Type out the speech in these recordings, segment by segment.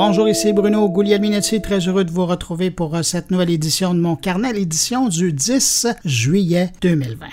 Bonjour, ici Bruno Guglielminetti, très heureux de vous retrouver pour euh, cette nouvelle édition de mon carnet, l'édition du 10 juillet 2020.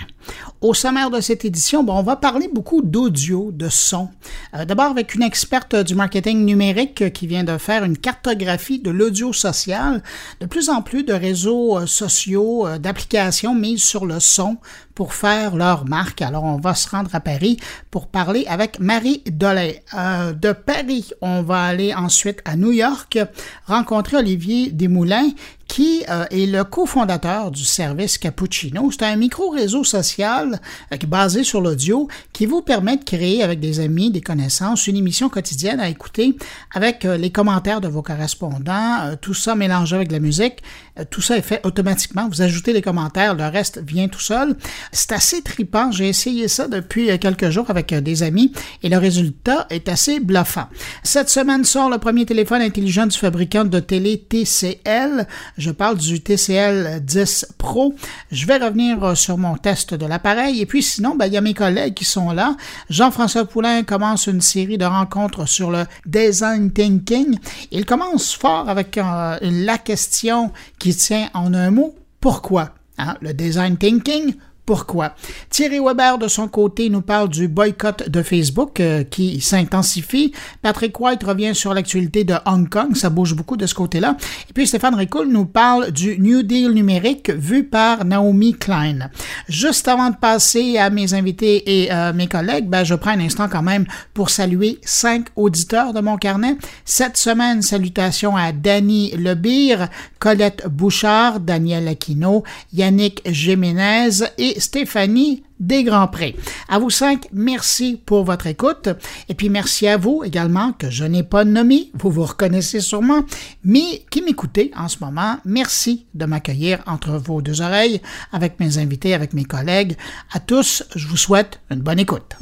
Au sommaire de cette édition, on va parler beaucoup d'audio, de son. Euh, d'abord avec une experte du marketing numérique qui vient de faire une cartographie de l'audio social. De plus en plus de réseaux euh, sociaux, d'applications mises sur le son pour faire leur marque. Alors, on va se rendre à Paris pour parler avec Marie Dolay. de Paris, on va aller ensuite à New York rencontrer Olivier Desmoulins qui euh, est le cofondateur du service Cappuccino. C'est un micro-réseau social euh, basé sur l'audio qui vous permet de créer avec des amis, des connaissances, une émission quotidienne à écouter avec euh, les commentaires de vos correspondants, tout ça mélangé avec la musique. tout ça est fait automatiquement. Vous ajoutez les commentaires, le reste vient tout seul. C'est assez tripant. J'ai essayé ça depuis quelques jours avec des amis et le résultat est assez bluffant. Cette semaine sort le premier téléphone intelligent du fabricant de télé TCL. Parle du TCL 10 Pro. Je vais revenir euh, sur mon test de l'appareil. Et puis sinon, ben, il y a mes collègues qui sont là. Jean-François Poulain commence une série de rencontres sur le design thinking. Il commence fort avec euh, la question qui tient en un mot. Pourquoi? Hein? Le design thinking, pourquoi? Thierry Weber, de son côté, nous parle du boycott de Facebook euh, qui s'intensifie. Patrick White revient sur l'actualité de Hong Kong. Ça bouge beaucoup de ce côté-là. Et puis Stéphane Ricoul nous parle du New Deal numérique vu par Naomi Klein. Juste avant de passer à mes invités et euh, mes collègues, ben, je prends un instant quand même pour saluer cinq auditeurs de mon carnet. Cette semaine, salutations à Danny Lebire, Colette Bouchard, Daniel Aquino, Yannick Jiménez et Stéphanie Desgrands-Prés. À vous cinq, merci pour votre écoute. Et puis merci à vous également, que je n'ai pas nommé, vous vous reconnaissez sûrement, mais qui m'écoutez en ce moment. Merci de m'accueillir entre vos deux oreilles avec mes invités, avec mes collègues. À tous, je vous souhaite une bonne écoute.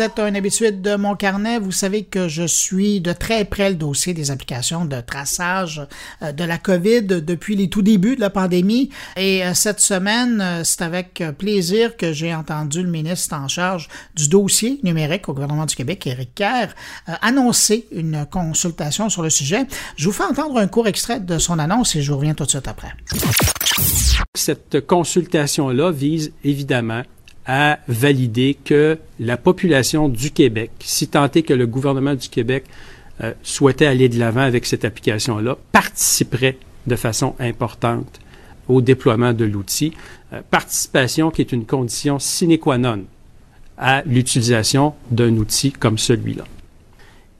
Vous êtes un habitué de mon carnet, vous savez que je suis de très près le dossier des applications de traçage euh, de la COVID depuis les tout débuts de la pandémie. Et euh, cette semaine, euh, c'est avec plaisir que j'ai entendu le ministre en charge du dossier numérique au gouvernement du Québec, Éric Kerr, annoncer une consultation sur le sujet. Je vous fais entendre un court extrait de son annonce et je vous reviens tout de suite après. Cette consultation-là vise évidemment à valider que la population du Québec, si tant est que le gouvernement du Québec euh, souhaitait aller de l'avant avec cette application-là, participerait de façon importante au déploiement de l'outil. Euh, participation qui est une condition sine qua non à l'utilisation d'un outil comme celui-là.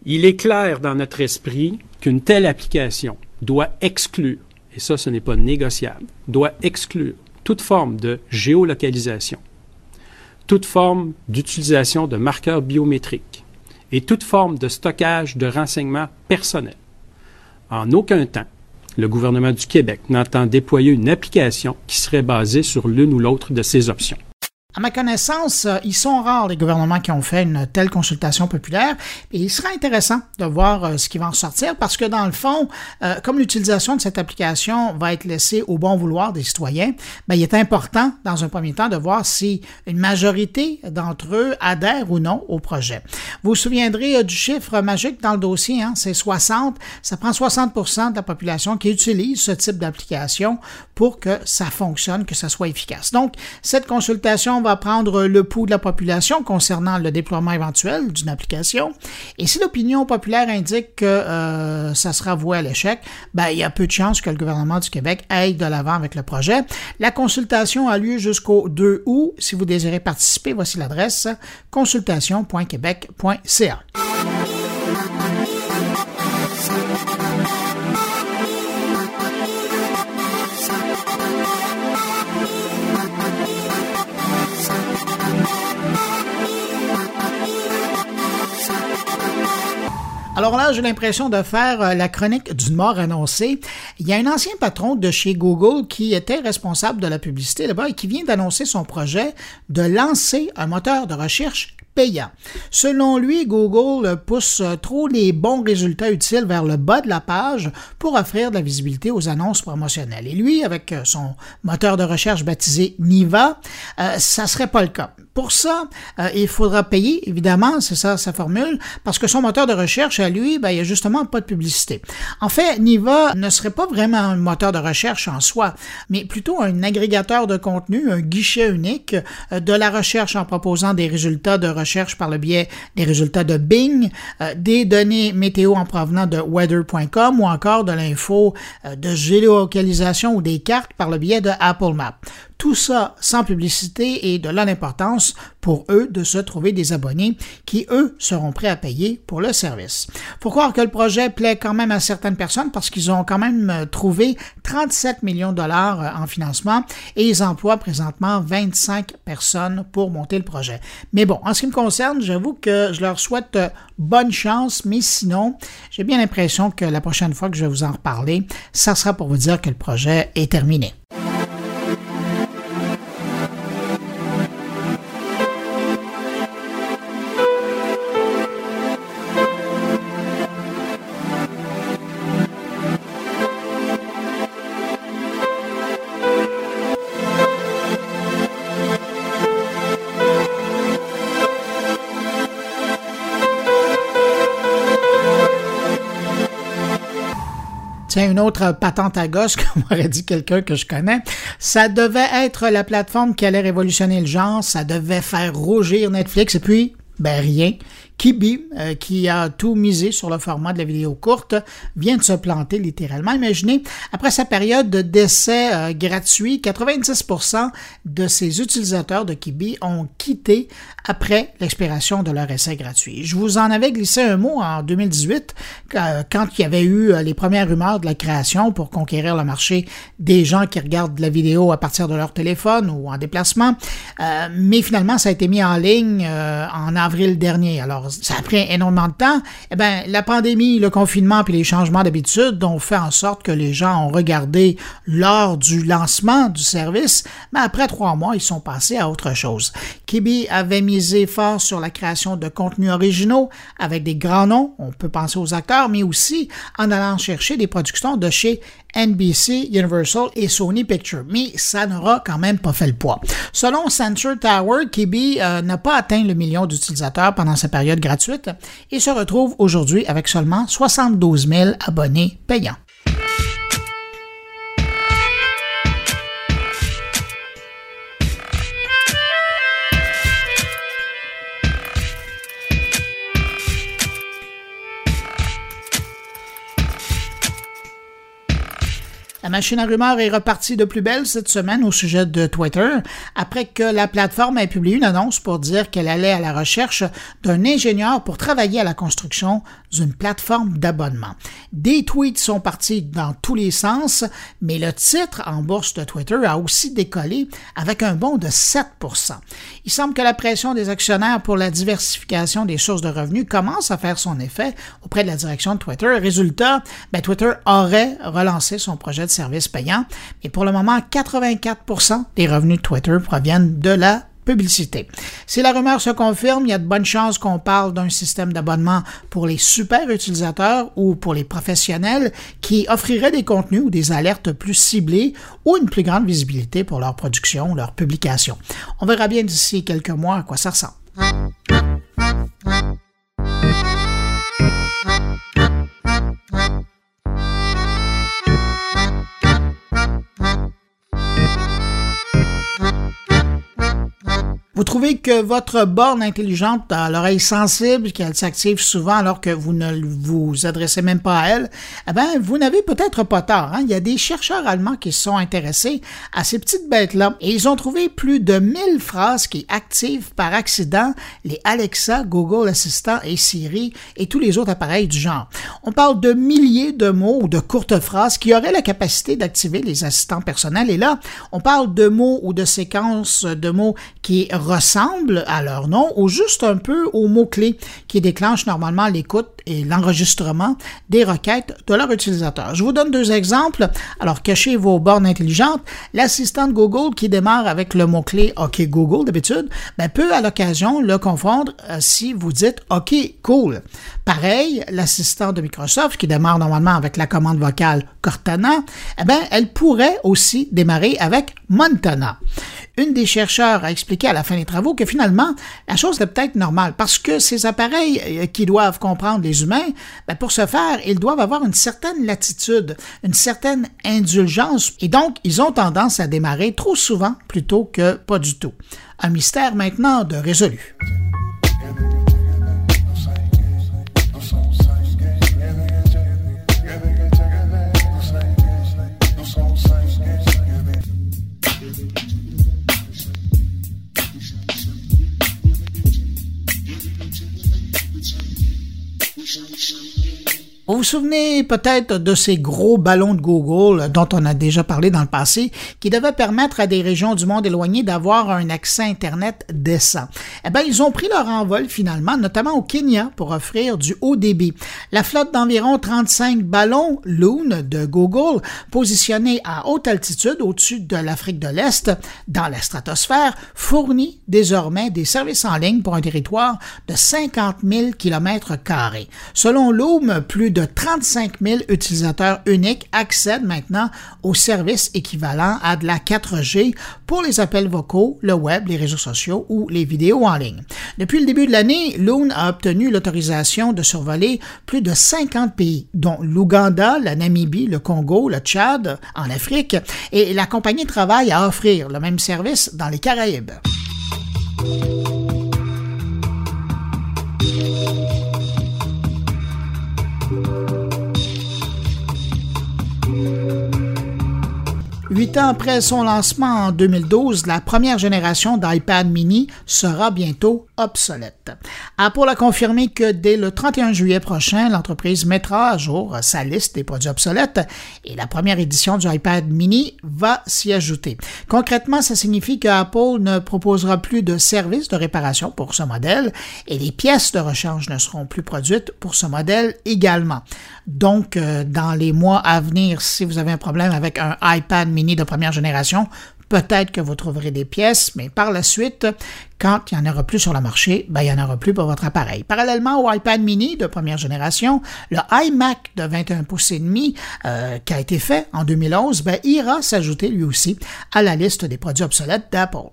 Il est clair dans notre esprit qu'une telle application doit exclure, et ça ce n'est pas négociable, doit exclure toute forme de géolocalisation, toute forme d'utilisation de marqueurs biométriques et toute forme de stockage de renseignements personnels. En aucun temps, le gouvernement du Québec n'entend déployer une application qui serait basée sur l'une ou l'autre de ces options. À ma connaissance, euh, ils sont rares les gouvernements qui ont fait une telle consultation populaire et il sera intéressant de voir euh, ce qui va en sortir parce que dans le fond, euh, comme l'utilisation de cette application va être laissée au bon vouloir des citoyens, ben, il est important dans un premier temps de voir si une majorité d'entre eux adhèrent ou non au projet. Vous vous souviendrez du chiffre magique dans le dossier, hein, c'est 60. Ça prend 60% de la population qui utilise ce type d'application pour que ça fonctionne, que ça soit efficace. Donc, cette consultation va prendre le pouls de la population concernant le déploiement éventuel d'une application. Et si l'opinion populaire indique que euh, ça sera voué à l'échec, ben, il y a peu de chances que le gouvernement du Québec aille de l'avant avec le projet. La consultation a lieu jusqu'au 2 août. Si vous désirez participer, voici l'adresse consultation.québec.ca. Alors là, j'ai l'impression de faire euh, la chronique d'une mort annoncée. Il y a un ancien patron de chez Google qui était responsable de la publicité là-bas et qui vient d'annoncer son projet de lancer un moteur de recherche Selon lui, Google pousse trop les bons résultats utiles vers le bas de la page pour offrir de la visibilité aux annonces promotionnelles. Et lui, avec son moteur de recherche baptisé Niva, euh, ça serait pas le cas. Pour ça, euh, il faudra payer, évidemment, c'est ça sa formule, parce que son moteur de recherche, à lui, ben, il n'y a justement pas de publicité. En fait, Niva ne serait pas vraiment un moteur de recherche en soi, mais plutôt un agrégateur de contenu, un guichet unique euh, de la recherche en proposant des résultats de recherche par le biais des résultats de Bing, euh, des données météo en provenant de weather.com ou encore de l'info de géolocalisation ou des cartes par le biais de Apple Maps. Tout ça sans publicité et de l'importance pour eux de se trouver des abonnés qui, eux, seront prêts à payer pour le service. Faut croire que le projet plaît quand même à certaines personnes parce qu'ils ont quand même euh, trouvé 37 millions de dollars euh, en financement et ils emploient présentement 25 personnes pour monter le projet. Mais bon, en ce qui me concerne, j'avoue que je leur souhaite euh, bonne chance, mais sinon, j'ai bien l'impression que la prochaine fois que je vais vous en reparler, ça sera pour vous dire que le projet est terminé. Tiens, une autre patente à gosse, comme aurait dit quelqu'un que je connais. Ça devait être la plateforme qui allait révolutionner le genre. Ça devait faire rougir Netflix. Et puis, ben rien. Kibi, euh, qui a tout misé sur le format de la vidéo courte, vient de se planter littéralement. Imaginez, après sa période d'essai euh, gratuit, 90% de ses utilisateurs de Kibi ont quitté après l'expiration de leur essai gratuit. Je vous en avais glissé un mot en 2018, euh, quand il y avait eu les premières rumeurs de la création pour conquérir le marché des gens qui regardent la vidéo à partir de leur téléphone ou en déplacement. mais finalement, ça a été mis en ligne en avril dernier. Alors, ça a pris énormément de temps. Eh bien, la pandémie, le confinement puis les changements d'habitude ont fait en sorte que les gens ont regardé lors du lancement du service, mais après trois mois, ils sont passés à autre chose. Kibi avait misé fort sur la création de contenus originaux avec des grands noms, on peut penser aux acteurs, mais aussi en allant chercher des productions de chez NBC, Universal et Sony Pictures, mais ça n'aura quand même pas fait le poids. Selon Sensor Tower, Kibi euh, n'a pas atteint le million d'utilisateurs pendant sa période gratuite et se retrouve aujourd'hui avec seulement 72 000 abonnés payants. Machine à rumeurs est repartie de plus belle cette semaine au sujet de Twitter, après que la plateforme ait publié une annonce pour dire qu'elle allait à la recherche d'un ingénieur pour travailler à la construction d'une plateforme d'abonnement. Des tweets sont partis dans tous les sens, mais le titre en bourse de Twitter a aussi décollé avec un bond de 7% Il semble que la pression des actionnaires pour la diversification des sources de revenus commence à faire son effet auprès de la direction de Twitter. Résultat, ben, Twitter aurait relancé son projet de service payant, mais pour le moment, 84% des revenus de Twitter proviennent de la publicité. Si la rumeur se confirme, il y a de bonnes chances qu'on parle d'un système d'abonnement pour les super utilisateurs ou pour les professionnels qui offrirait des contenus ou des alertes plus ciblées ou une plus grande visibilité pour leur production ou leur publication. On verra bien d'ici quelques mois à quoi ça ressemble. Vous trouvez que votre borne intelligente a l'oreille sensible, qu'elle s'active souvent alors que vous ne vous adressez même pas à elle, eh bien, vous n'avez peut-être pas tort. Hein? Il y a des chercheurs allemands qui se sont intéressés à ces petites bêtes-là et ils ont trouvé plus de 1000 phrases qui activent par accident les Alexa, Google Assistant et Siri et tous les autres appareils du genre. On parle de milliers de mots ou de courtes phrases qui auraient la capacité d'activer les assistants personnels et là, on parle de mots ou de séquences de mots qui ressemblent à leur nom ou juste un peu aux mots-clés qui déclenchent normalement l'écoute et l'enregistrement des requêtes de leur utilisateur. Je vous donne deux exemples. Alors, cachez vos bornes intelligentes. L'assistante Google qui démarre avec le mot-clé OK Google d'habitude, ben, peut à l'occasion le confondre euh, si vous dites OK cool. Pareil, l'assistant de Microsoft qui démarre normalement avec la commande vocale Cortana, eh ben, elle pourrait aussi démarrer avec Montana une des chercheurs a expliqué à la fin des travaux que finalement, la chose est peut-être normale parce que ces appareils euh, qui doivent comprendre les humains, ben pour ce faire, ils doivent avoir une certaine latitude, une certaine indulgence et donc ils ont tendance à démarrer trop souvent plutôt que pas du tout. Un mystère maintenant de résolu. Vous vous souvenez peut-être de ces gros ballons de Google dont on a déjà parlé dans le passé, qui devaient permettre à des régions du monde éloignées d'avoir un accès Internet décent? Eh bien, ils ont pris leur envol finalement, notamment au Kenya, pour offrir du haut débit. La flotte d'environ 35 ballons Loon de Google, positionnés à haute altitude au-dessus de l'Afrique de l'Est, dans la stratosphère, fournit désormais des services en ligne pour un territoire de 50 000 km. Selon Loom, plus de 35 000 utilisateurs uniques accèdent maintenant au service équivalent à de la 4G pour les appels vocaux, le web, les réseaux sociaux ou les vidéos en ligne. Depuis le début de l'année, Loon a obtenu l'autorisation de survoler plus de 50 pays, dont l'Ouganda, la Namibie, le Congo, le Tchad en Afrique, et la compagnie travaille à offrir le même service dans les Caraïbes. 8 ans après son lancement en 2012, la première génération d'iPad mini sera bientôt obsolète. Apple a confirmé que dès le 31 juillet prochain, l'entreprise mettra à jour sa liste des produits obsolètes et la première édition du iPad mini va s'y ajouter. Concrètement, ça signifie que Apple ne proposera plus de services de réparation pour ce modèle et les pièces de rechange ne seront plus produites pour ce modèle également. Donc, euh, dans les mois à venir, si vous avez un problème avec un iPad mini de première génération, peut-être que vous trouverez des pièces, mais par la suite, quand il n'y en aura plus sur le marché, ben, il n'y en aura plus pour votre appareil. Parallèlement au iPad mini de première génération, le iMac de 21 pouces et demi euh, qui a été fait en 2011, ben, ira s'ajouter lui aussi à la liste des produits obsolètes d'Apple.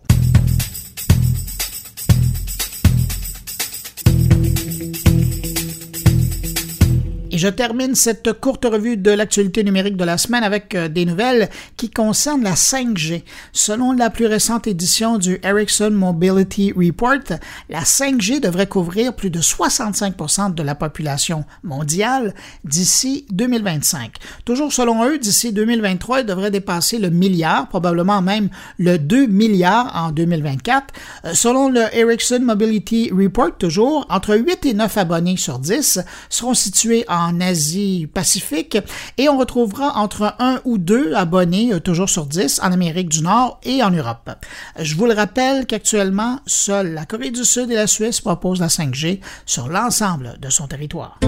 Et je termine cette courte revue de l'actualité numérique de la semaine avec euh, des nouvelles qui concernent la 5G. Selon la plus récente édition du Ericsson Mobility Report, la 5G devrait couvrir plus de 65% de la population mondiale d'ici 2025. Toujours selon eux, d'ici 2023, elle devrait dépasser le milliard, probablement même le 2 milliards en 2024. Euh, selon le Ericsson Mobility Report, toujours, entre 8 et 9 abonnés sur 10 seront situés en en Asie-Pacifique et on retrouvera entre un ou deux abonnés, euh, toujours sur 10, en Amérique du Nord et en Europe. Je vous le rappelle qu'actuellement, seule la Corée du Sud et la Suisse proposent la 5G sur l'ensemble de son territoire.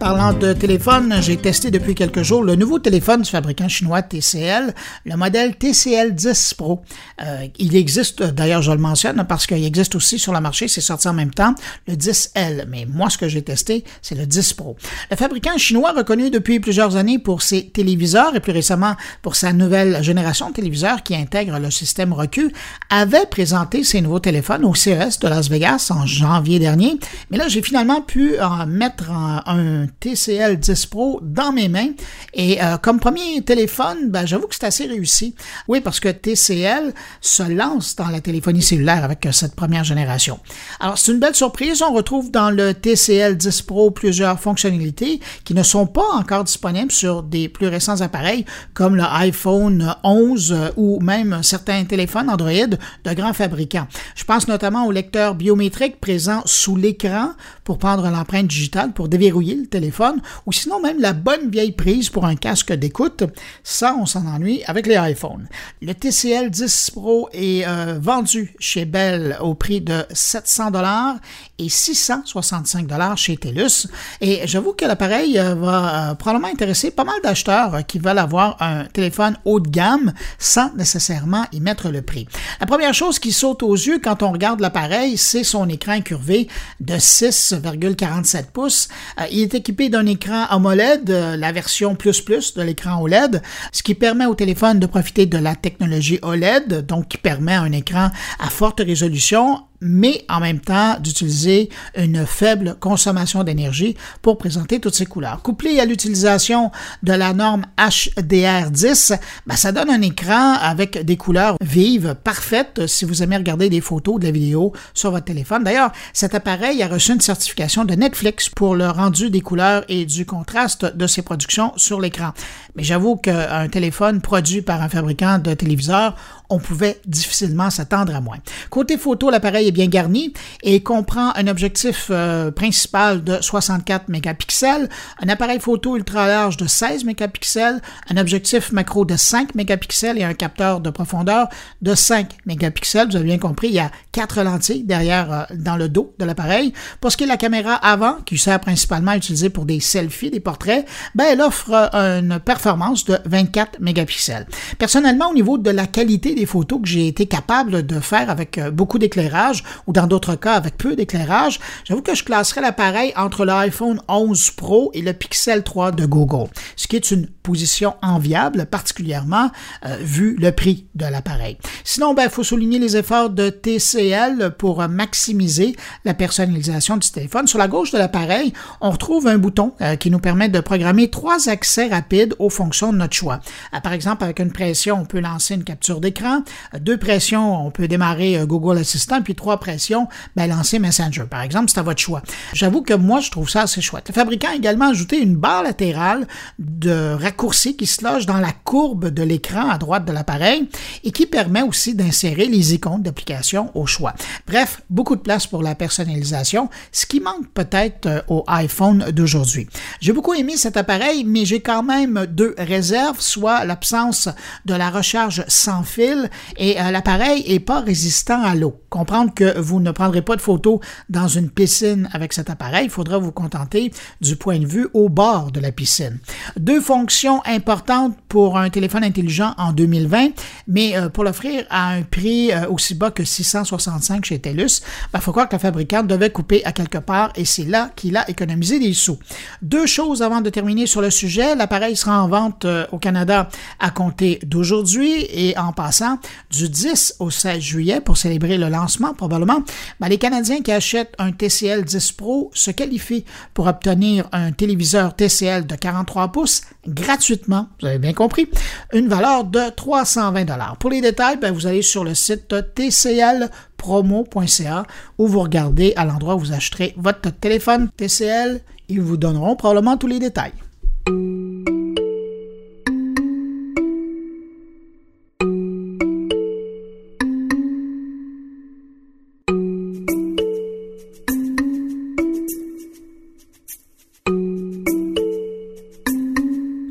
Parlant de téléphone, j'ai testé depuis quelques jours le nouveau téléphone du fabricant chinois TCL, le modèle TCL 10 Pro. Euh, il existe, d'ailleurs, je le mentionne parce qu'il existe aussi sur le marché, c'est sorti en même temps, le 10L. Mais moi, ce que j'ai testé, c'est le 10 Pro. Le fabricant chinois, reconnu depuis plusieurs années pour ses téléviseurs et plus récemment pour sa nouvelle génération de téléviseurs qui intègre le système recul, avait présenté ses nouveaux téléphones au CES de Las Vegas en janvier dernier. Mais là, j'ai finalement pu en mettre un TCL 10 Pro dans mes mains. Et euh, comme premier téléphone, ben, j'avoue que c'est assez réussi. Oui, parce que TCL se lance dans la téléphonie cellulaire avec euh, cette première génération. Alors, c'est une belle surprise. On retrouve dans le TCL 10 Pro plusieurs fonctionnalités qui ne sont pas encore disponibles sur des plus récents appareils comme le iPhone 11 euh, ou même certains téléphones Android de grands fabricants. Je pense notamment au lecteur biométrique présent sous l'écran pour prendre l'empreinte digitale pour déverrouiller le téléphone ou sinon même la bonne vieille prise pour un casque d'écoute. Ça, on s'en ennuie avec les iPhones. Le TCL 10 Pro est euh, vendu chez Bell au prix de 700 dollars et 665 dollars chez TELUS. Et j'avoue que l'appareil euh, va euh, probablement intéresser pas mal d'acheteurs qui veulent avoir un téléphone haut de gamme sans nécessairement y mettre le prix. La première chose qui saute aux yeux quand on regarde l'appareil, c'est son écran incurvé de 6,47 pouces. il est équipé d'un écran AMOLED, la version plus plus de l'écran OLED, ce qui permet au téléphone de profiter de la technologie OLED, donc qui permet un écran à forte résolution mais en même temps d'utiliser une faible consommation d'énergie pour présenter toutes ces couleurs. Couplé à l'utilisation de la norme HDR10, ben, ça donne un écran avec des couleurs vives, parfaites si vous aimez regarder des photos, de la vidéo sur votre téléphone. D'ailleurs, cet appareil a reçu une certification de Netflix pour le rendu des couleurs et du contraste de ses productions sur l'écran. Mais j'avoue qu'un téléphone produit par un fabricant de téléviseurs, on pouvait difficilement s'attendre à moins. Côté photo, l'appareil est bien garni et comprend un objectif euh, principal de 64 mégapixels, un appareil photo ultra large de 16 mégapixels, un objectif macro de 5 mégapixels et un capteur de profondeur de 5 mégapixels. Vous avez bien compris, il y a quatre lentilles derrière euh, dans le dos de l'appareil. Pour ce qui est de la caméra avant, qui sert principalement à utiliser pour des selfies, des portraits, ben, elle offre euh, une performance de 24 mégapixels. Personnellement, au niveau de la qualité photos que j'ai été capable de faire avec euh, beaucoup d'éclairage ou dans d'autres cas avec peu d'éclairage, j'avoue que je classerais l'appareil entre l'iPhone 11 Pro et le Pixel 3 de Google, ce qui est une position enviable, particulièrement euh, vu le prix de l'appareil. Sinon, il ben, faut souligner les efforts de TCL pour maximiser la personnalisation du téléphone. Sur la gauche de l'appareil, on retrouve un bouton euh, qui nous permet de programmer trois accès rapides aux fonctions de notre choix. par exemple, avec une pression, on peut lancer une capture d'écran deux pressions, on peut démarrer euh, Google Assistant, puis trois pressions, ben, lancer Messenger. Par exemple, c'est à votre choix. J'avoue que moi, je trouve ça assez chouette. Le fabricant a également ajouté une barre latérale de raccourci qui se loge dans la courbe de l'écran à droite de l'appareil et qui permet aussi d'insérer les icônes d'application au choix. Bref, beaucoup de place pour la personnalisation, ce qui manque peut-être euh, au iPhone d'aujourd'hui. J'ai beaucoup aimé cet appareil, mais j'ai quand même deux réserves, soit l'absence de la recharge sans fil et euh, l'appareil est pas résistant à l'eau. Comprendre que vous ne prendrez pas de photos dans une piscine avec cet appareil, il faudra vous contenter du point de vue au bord de la piscine. Deux fonctions importantes pour un téléphone intelligent en 2020, mais euh, pour l'offrir à un prix euh, aussi bas que 665 chez TELUS, il ben, faut croire que le fabricant devait couper à quelque part et c'est là qu'il a économisé des sous. Deux choses avant de terminer sur le sujet. L'appareil sera en vente au Canada à compter d'aujourd'hui et en passant du 10 au 16 juillet pour célébrer le lancement probablement, ben, les Canadiens qui achètent un TCL 10 Pro se qualifient pour obtenir un téléviseur TCL de 43 pouces gratuitement, vous avez bien compris, une valeur de 320 dollars. Pour les détails, ben, vous allez sur le site tclpromo.ca où vous regardez à l'endroit où vous acheterez votre téléphone TCL. Ils vous donneront probablement tous les détails.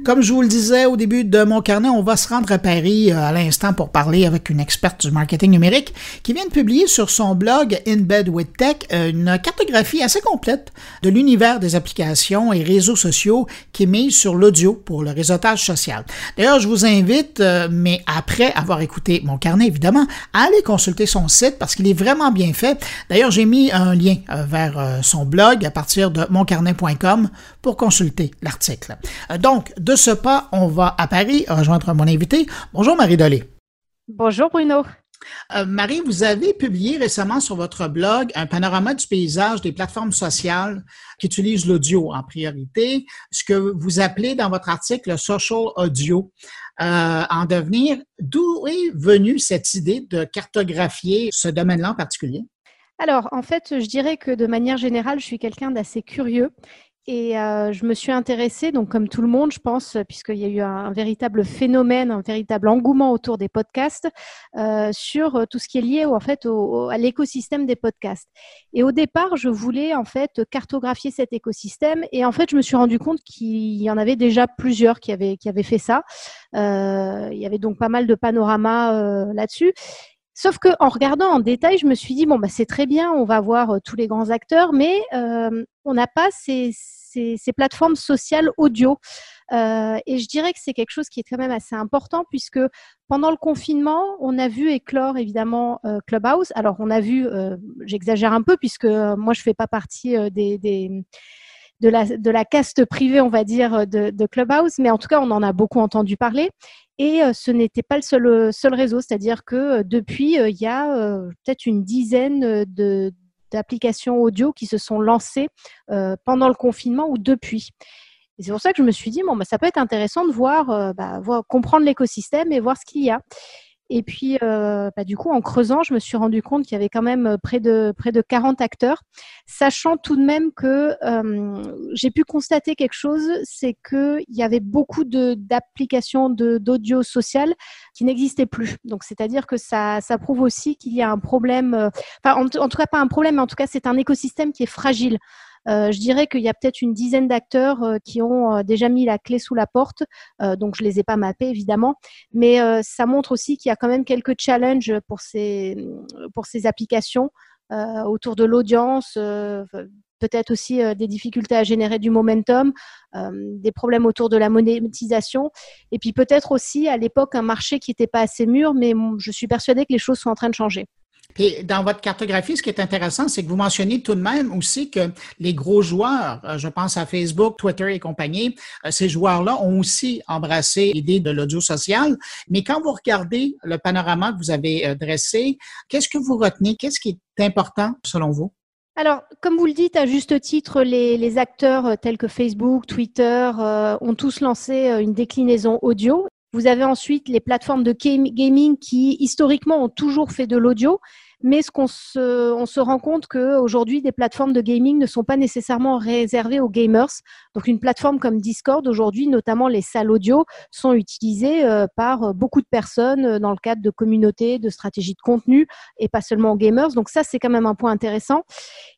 Comme je vous le disais au début de mon carnet, on va se rendre à Paris euh, à l'instant pour parler avec une experte du marketing numérique qui vient de publier sur son blog In Bed with Tech euh, une cartographie assez complète de l'univers des applications et réseaux sociaux qui est mise sur l'audio pour le réseautage social. D'ailleurs, je vous invite, euh, mais après avoir écouté mon carnet évidemment, à aller consulter son site parce qu'il est vraiment bien fait. D'ailleurs, j'ai mis un lien vers son blog à partir de moncarnet.com pour consulter l'article. Donc, de ce pas, on va à Paris rejoindre mon invité. Bonjour Marie Dolé. Bonjour Bruno. Euh, Marie, vous avez publié récemment sur votre blog un panorama du paysage des plateformes sociales qui utilisent l'audio en priorité, ce que vous appelez dans votre article le social audio. Euh, en devenir, d'où est venue cette idée de cartographier ce domaine-là en particulier? Alors, en fait, je dirais que de manière générale, je suis quelqu'un d'assez curieux et euh, je me suis intéressée, donc comme tout le monde, je pense, puisqu'il y a eu un, véritable phénomène, un véritable engouement autour des podcasts, euh, sur tout ce qui est lié en fait à l'écosystème des podcasts. Et au départ, je voulais en fait cartographier cet écosystème, et en fait, je me suis rendu compte qu'il y en avait déjà plusieurs qui avaient qui avaient fait ça. Euh, il y avait donc pas mal de panoramas là-dessus. Sauf que en regardant en détail, je me suis dit bon bah c'est très bien, on va voir tous les grands acteurs, mais on n'a pas ces, ces, plateformes sociales audio. Euh, et je dirais que c'est quelque chose qui est quand même assez important puisque pendant le confinement, on a vu éclore évidemment euh, Clubhouse. Alors on a vu, euh, j'exagère un peu puisque moi je fais pas partie des, de la, caste privée, on va dire, de, Clubhouse, mais en tout cas, on en a beaucoup entendu parler. Et ce n'était pas le seul réseau, c'est-à-dire que depuis, il y a peut-être une dizaine de, d'applications audio qui se sont lancées euh, pendant le confinement ou depuis. C'est pour ça que je me suis dit, bon, bah, ça peut être intéressant de euh, bah, voir comprendre l'écosystème et voir ce qu'il y a. Et puis, euh, bah, du coup, en creusant, je me suis rendu compte qu'il y avait quand même euh, près de près de 40 acteurs, sachant tout de même que euh, j'ai pu constater quelque chose, c'est qu'il y avait beaucoup d'applications d'audio social qui n'existaient plus. Donc, c'est-à-dire que ça ça prouve aussi qu'il y a un problème, enfin, en, en, tout cas pas un problème, mais en tout cas c'est un écosystème qui est fragile. Euh, je dirais qu'il y a peut-être une dizaine d'acteurs euh, qui ont euh, déjà mis la clé sous la porte. donc, je les ai pas mappés, évidemment. Mais ça montre aussi qu'il y a quand même quelques challenges pour ces applications autour de l'audience, peut-être aussi des difficultés à générer du momentum, des problèmes autour de la monétisation, et puis peut-être aussi à l'époque un marché qui n'était pas assez mûr, mais je suis persuadée que les choses sont en train de changer. Et dans votre cartographie, ce qui est intéressant, c'est que vous mentionnez tout de même aussi que les gros joueurs, euh, je pense à Facebook, Twitter et compagnie, euh, ces joueurs-là ont aussi embrassé l'idée de l'audio social. Mais quand vous regardez le panorama que vous avez euh, dressé, qu'est-ce que vous retenez? Qu'est-ce qui est important selon vous? Alors, comme vous le dites à juste titre, les, acteurs tels que Facebook, Twitter ont tous lancé une déclinaison audio. Vous avez ensuite les plateformes de gaming qui historiquement ont toujours fait de l'audio, mais ce qu'on se, on se rend compte qu'aujourd'hui, des plateformes de gaming ne sont pas nécessairement réservées aux gamers. Donc, une plateforme comme Discord, aujourd'hui, notamment les salles audio, sont utilisées euh, par beaucoup de personnes euh, dans le cadre de communautés, de stratégies de contenu, et pas seulement aux gamers. Donc, ça, c'est quand même un point intéressant.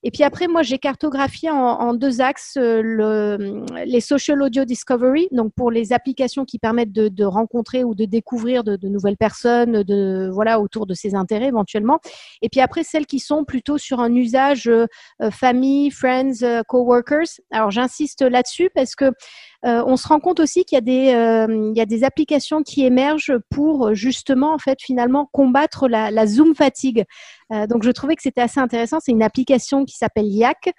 Et puis après, moi, j'ai cartographié en, deux axes euh, le, les social audio discovery, donc pour les applications qui permettent de, de rencontrer ou de découvrir de, de nouvelles personnes, de voilà autour de ses intérêts éventuellement. Et puis après, celles qui sont plutôt sur un usage euh, euh, famille, friends, euh, coworkers. Alors j'insiste là-dessus parce que on se rend compte aussi qu'il y a des applications qui émergent pour justement en fait finalement combattre la, Zoom fatigue. donc je trouvais que c'était assez intéressant. C'est une application qui s'appelle Yak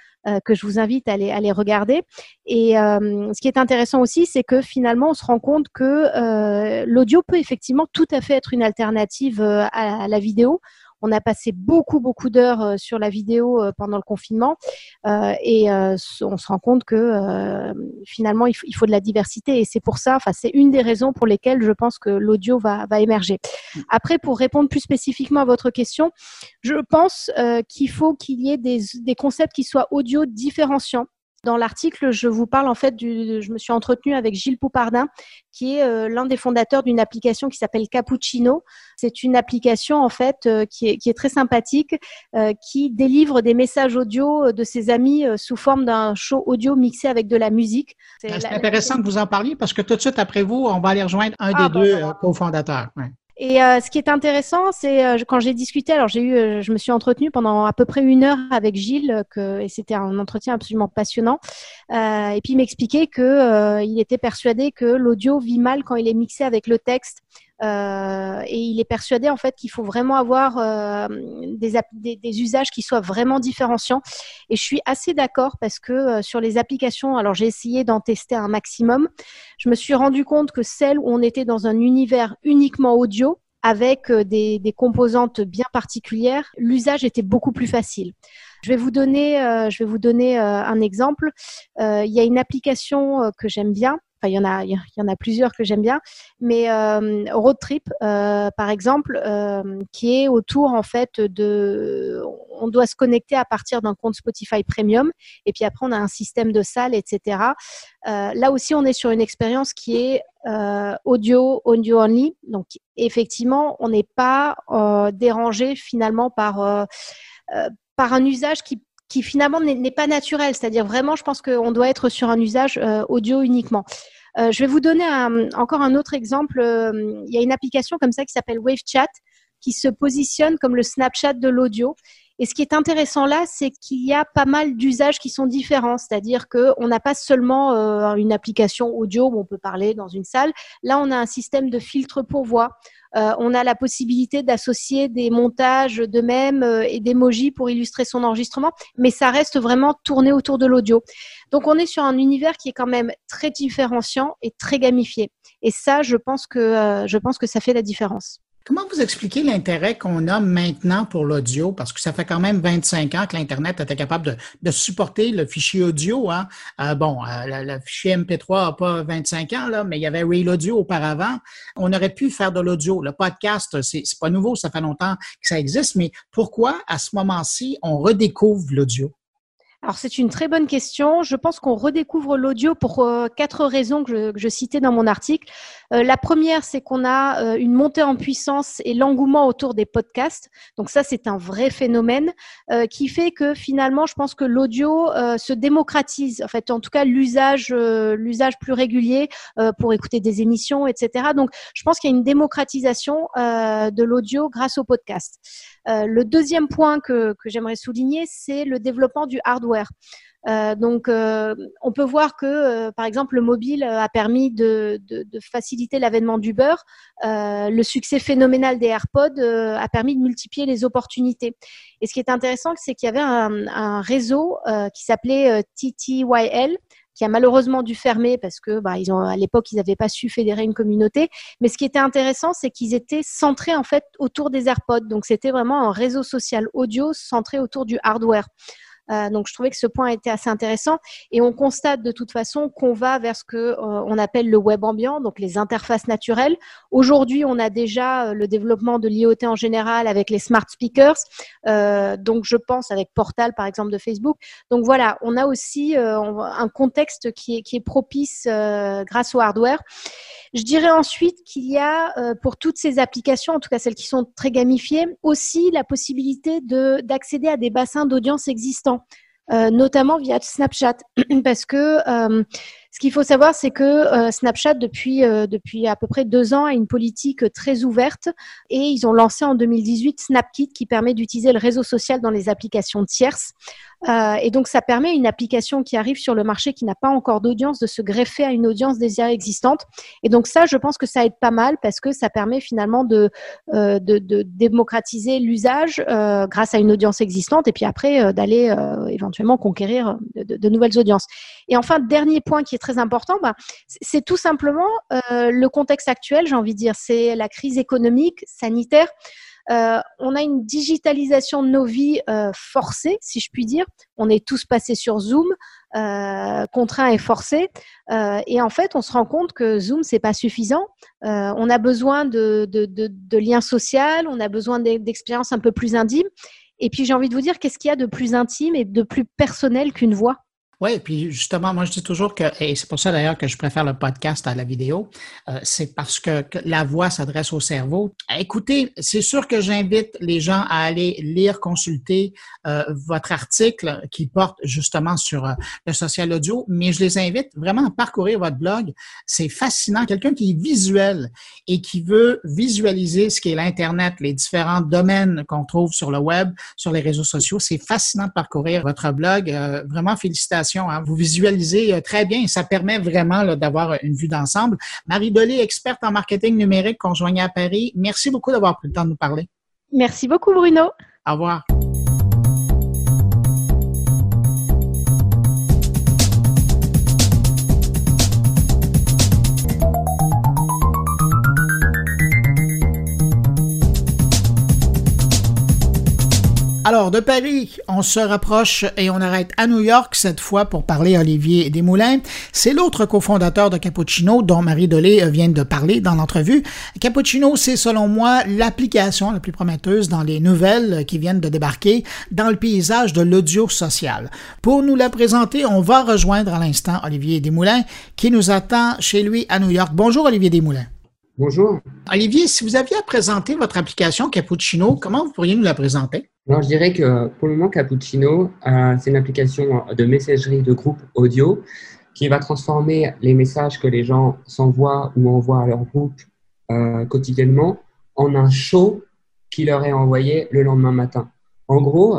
que je vous invite à aller regarder. Et ce qui est intéressant aussi, c'est que finalement on se rend compte que l'audio peut effectivement tout à fait être une alternative à la vidéo. On a passé beaucoup, beaucoup d'heures euh, sur la vidéo euh, pendant le confinement euh, et on se rend compte que finalement, il faut, de la diversité et c'est pour ça, enfin, c'est une des raisons pour lesquelles je pense que l'audio va, émerger. Après, pour répondre plus spécifiquement à votre question, je pense qu'il faut qu'il y ait des concepts qui soient audio différenciants dans l'article, je vous parle en fait du, je me suis entretenue avec Gilles Poupardin, qui est euh, l'un des fondateurs d'une application qui s'appelle Cappuccino. C'est une application en fait euh, qui, est, qui, est, très sympathique, euh, qui délivre des messages audio de ses amis sous forme d'un show audio mixé avec de la musique. C'est intéressant que vous en parliez parce que tout de suite après vous, on va aller rejoindre un ah, des deux cofondateurs. Et euh, ce qui est intéressant, c'est euh, quand j'ai discuté, alors j'ai eu, euh, je me suis entretenue pendant à peu près une heure avec Gilles, que, et c'était un entretien absolument passionnant. et puis il m'expliquait que il était persuadé que l'audio vit mal quand il est mixé avec le texte. Euh, et il est persuadé en fait qu'il faut vraiment avoir euh, des, usages qui soient vraiment différenciants. Et je suis assez d'accord parce que euh, sur les applications, alors j'ai essayé d'en tester un maximum. Je me suis rendu compte que celles où on était dans un univers uniquement audio, avec des, des composantes bien particulières, l'usage était beaucoup plus facile. Je vais vous donner, je vais vous donner un exemple. il y a une application que j'aime bien il y en a, il y en a plusieurs que j'aime bien, mais euh, Road Trip, euh, par exemple, euh, qui est autour en fait de, on doit se connecter à partir d'un compte Spotify Premium, et puis après on a un système de salle, etc. là aussi, on est sur une expérience qui est audio, audio only, donc effectivement, on n'est pas dérangé finalement par par un usage qui qui finalement n'est pas naturel. C'est-à-dire vraiment, je pense qu'on doit être sur un usage euh, audio uniquement. Euh, je vais vous donner encore un autre exemple. Euh, il y a une application comme ça qui s'appelle WaveChat qui se positionne comme le Snapchat de l'audio. Et ce qui est intéressant là, c'est qu'il y a pas mal d'usages qui sont différents. C'est-à-dire qu'on n'a pas seulement une application audio où on peut parler dans une salle. Là, on a un système de filtre pour voix. Euh, on a la possibilité d'associer des montages de même euh, et d'émojis pour illustrer son enregistrement, mais ça reste vraiment tourné autour de l'audio. Donc on est sur un univers qui est quand même très différenciant et très gamifié. Et ça, je pense que, euh, je pense que ça fait la différence. Comment vous expliquez l'intérêt qu'on a maintenant pour l'audio? Parce que ça fait quand même 25 ans que l'Internet était capable de, supporter le fichier audio. Hein? Euh, bon, euh, le, fichier MP3 n'a pas 25 ans, là, mais il y avait Real Audio auparavant. On aurait pu faire de l'audio. Le podcast, c'est pas nouveau, ça fait longtemps que ça existe, mais pourquoi à ce moment-ci, on redécouvre l'audio? Alors c'est une très bonne question. Je pense qu'on redécouvre l'audio pour euh, quatre raisons que je, citais dans mon article. Euh, la première, c'est qu'on a euh, une montée en puissance et l'engouement autour des podcasts. Donc ça, c'est un vrai phénomène qui fait que finalement, je pense que l'audio se démocratise. En fait, en tout cas, l'usage, l'usage plus régulier pour écouter des émissions, etc. Donc, je pense qu'il y a une démocratisation de l'audio grâce au podcast. le deuxième point que j'aimerais souligner, c'est le développement du hardware. Euh, donc, euh, on peut voir que, euh, par exemple, le mobile a permis de, faciliter l'avènement d'Uber. le succès phénoménal des AirPods a permis de multiplier les opportunités. Et ce qui est intéressant, c'est qu'il y avait un, réseau qui s'appelait TTYL, qui a malheureusement dû fermer parce que bah, ils ont, à l'époque ils n'avaient pas su fédérer une communauté. Mais ce qui était intéressant, c'est qu'ils étaient centrés en fait autour des AirPods. Donc c'était vraiment un réseau social audio centré autour du hardware. Euh, donc je trouvais que ce point était assez intéressant et on constate de toute façon qu'on va vers ce que euh, on appelle le web ambiant, donc les interfaces naturelles. Aujourd'hui, on a déjà euh, le développement de l'IoT en général avec les smart speakers. donc je pense avec Portal par exemple de Facebook. Donc voilà, on a aussi un contexte qui est, qui est propice grâce au hardware. Je dirais ensuite qu'il y a pour toutes ces applications, en tout cas celles qui sont très gamifiées, aussi la possibilité d'accéder à des bassins d'audience existants. Euh, notamment via Snapchat, parce que euh, ce qu'il faut savoir, c'est que euh, Snapchat, depuis, euh, depuis à peu près deux ans, a une politique très ouverte et ils ont lancé en 2018 SnapKit qui permet d'utiliser le réseau social dans les applications tierces. Euh, et donc, ça permet à une application qui arrive sur le marché qui n'a pas encore d'audience de se greffer à une audience déjà existante. Et donc, ça, je pense que ça aide pas mal parce que ça permet finalement de, de, démocratiser l'usage grâce à une audience existante et puis après d'aller éventuellement conquérir de, nouvelles audiences. Et enfin, dernier point qui est très important, bah, c'est tout simplement euh, le contexte actuel, j'ai envie de dire, c'est la crise économique, sanitaire. Euh, on a une digitalisation de nos vies euh, forcée, si je puis dire. On est tous passés sur Zoom, contraints et forcés. et en fait, on se rend compte que Zoom, c'est pas suffisant. on a besoin de, de liens sociaux, on a besoin d'expériences un peu plus intimes. Et puis, j'ai envie de vous dire, qu'est-ce qu'il y a de plus intime et de plus personnel qu'une voix? Oui, puis justement, moi je dis toujours que, et c'est pour ça d'ailleurs que je préfère le podcast à la vidéo, euh, c'est parce que, la voix s'adresse au cerveau. Écoutez, c'est sûr que j'invite les gens à aller lire, consulter euh, votre article qui porte justement sur euh, le social audio, mais je les invite vraiment à parcourir votre blog. C'est fascinant. Quelqu'un qui est visuel et qui veut visualiser ce qu'est l'Internet, les différents domaines qu'on trouve sur le web, sur les réseaux sociaux, c'est fascinant de parcourir votre blog. vraiment, félicitations Hein. Vous visualisez euh, très bien et ça permet vraiment d'avoir une vue d'ensemble. Marie Dolé, experte en marketing numérique, conjoignée à Paris, merci beaucoup d'avoir pris le temps de nous parler. Merci beaucoup, Bruno. Au revoir. Alors, de Paris, on se rapproche et on arrête à New York cette fois pour parler Olivier Desmoulins. C'est l'autre cofondateur de Cappuccino dont Marie Dolé vient de parler dans l'entrevue. Cappuccino, c'est selon moi l'application la plus prometteuse dans les nouvelles qui viennent de débarquer dans le paysage de l'audio social. Pour nous la présenter, on va rejoindre à l'instant Olivier Desmoulins qui nous attend chez lui à New York. Bonjour Olivier Desmoulins. Bonjour. Olivier, si vous aviez à présenter votre application Cappuccino, comment vous pourriez nous la présenter? Alors, je dirais que pour le moment, Cappuccino, euh, c'est une application de messagerie de groupe audio qui va transformer les messages que les gens s'envoient ou envoient à leur groupe euh, quotidiennement en un show qui leur est envoyé le lendemain matin. En gros,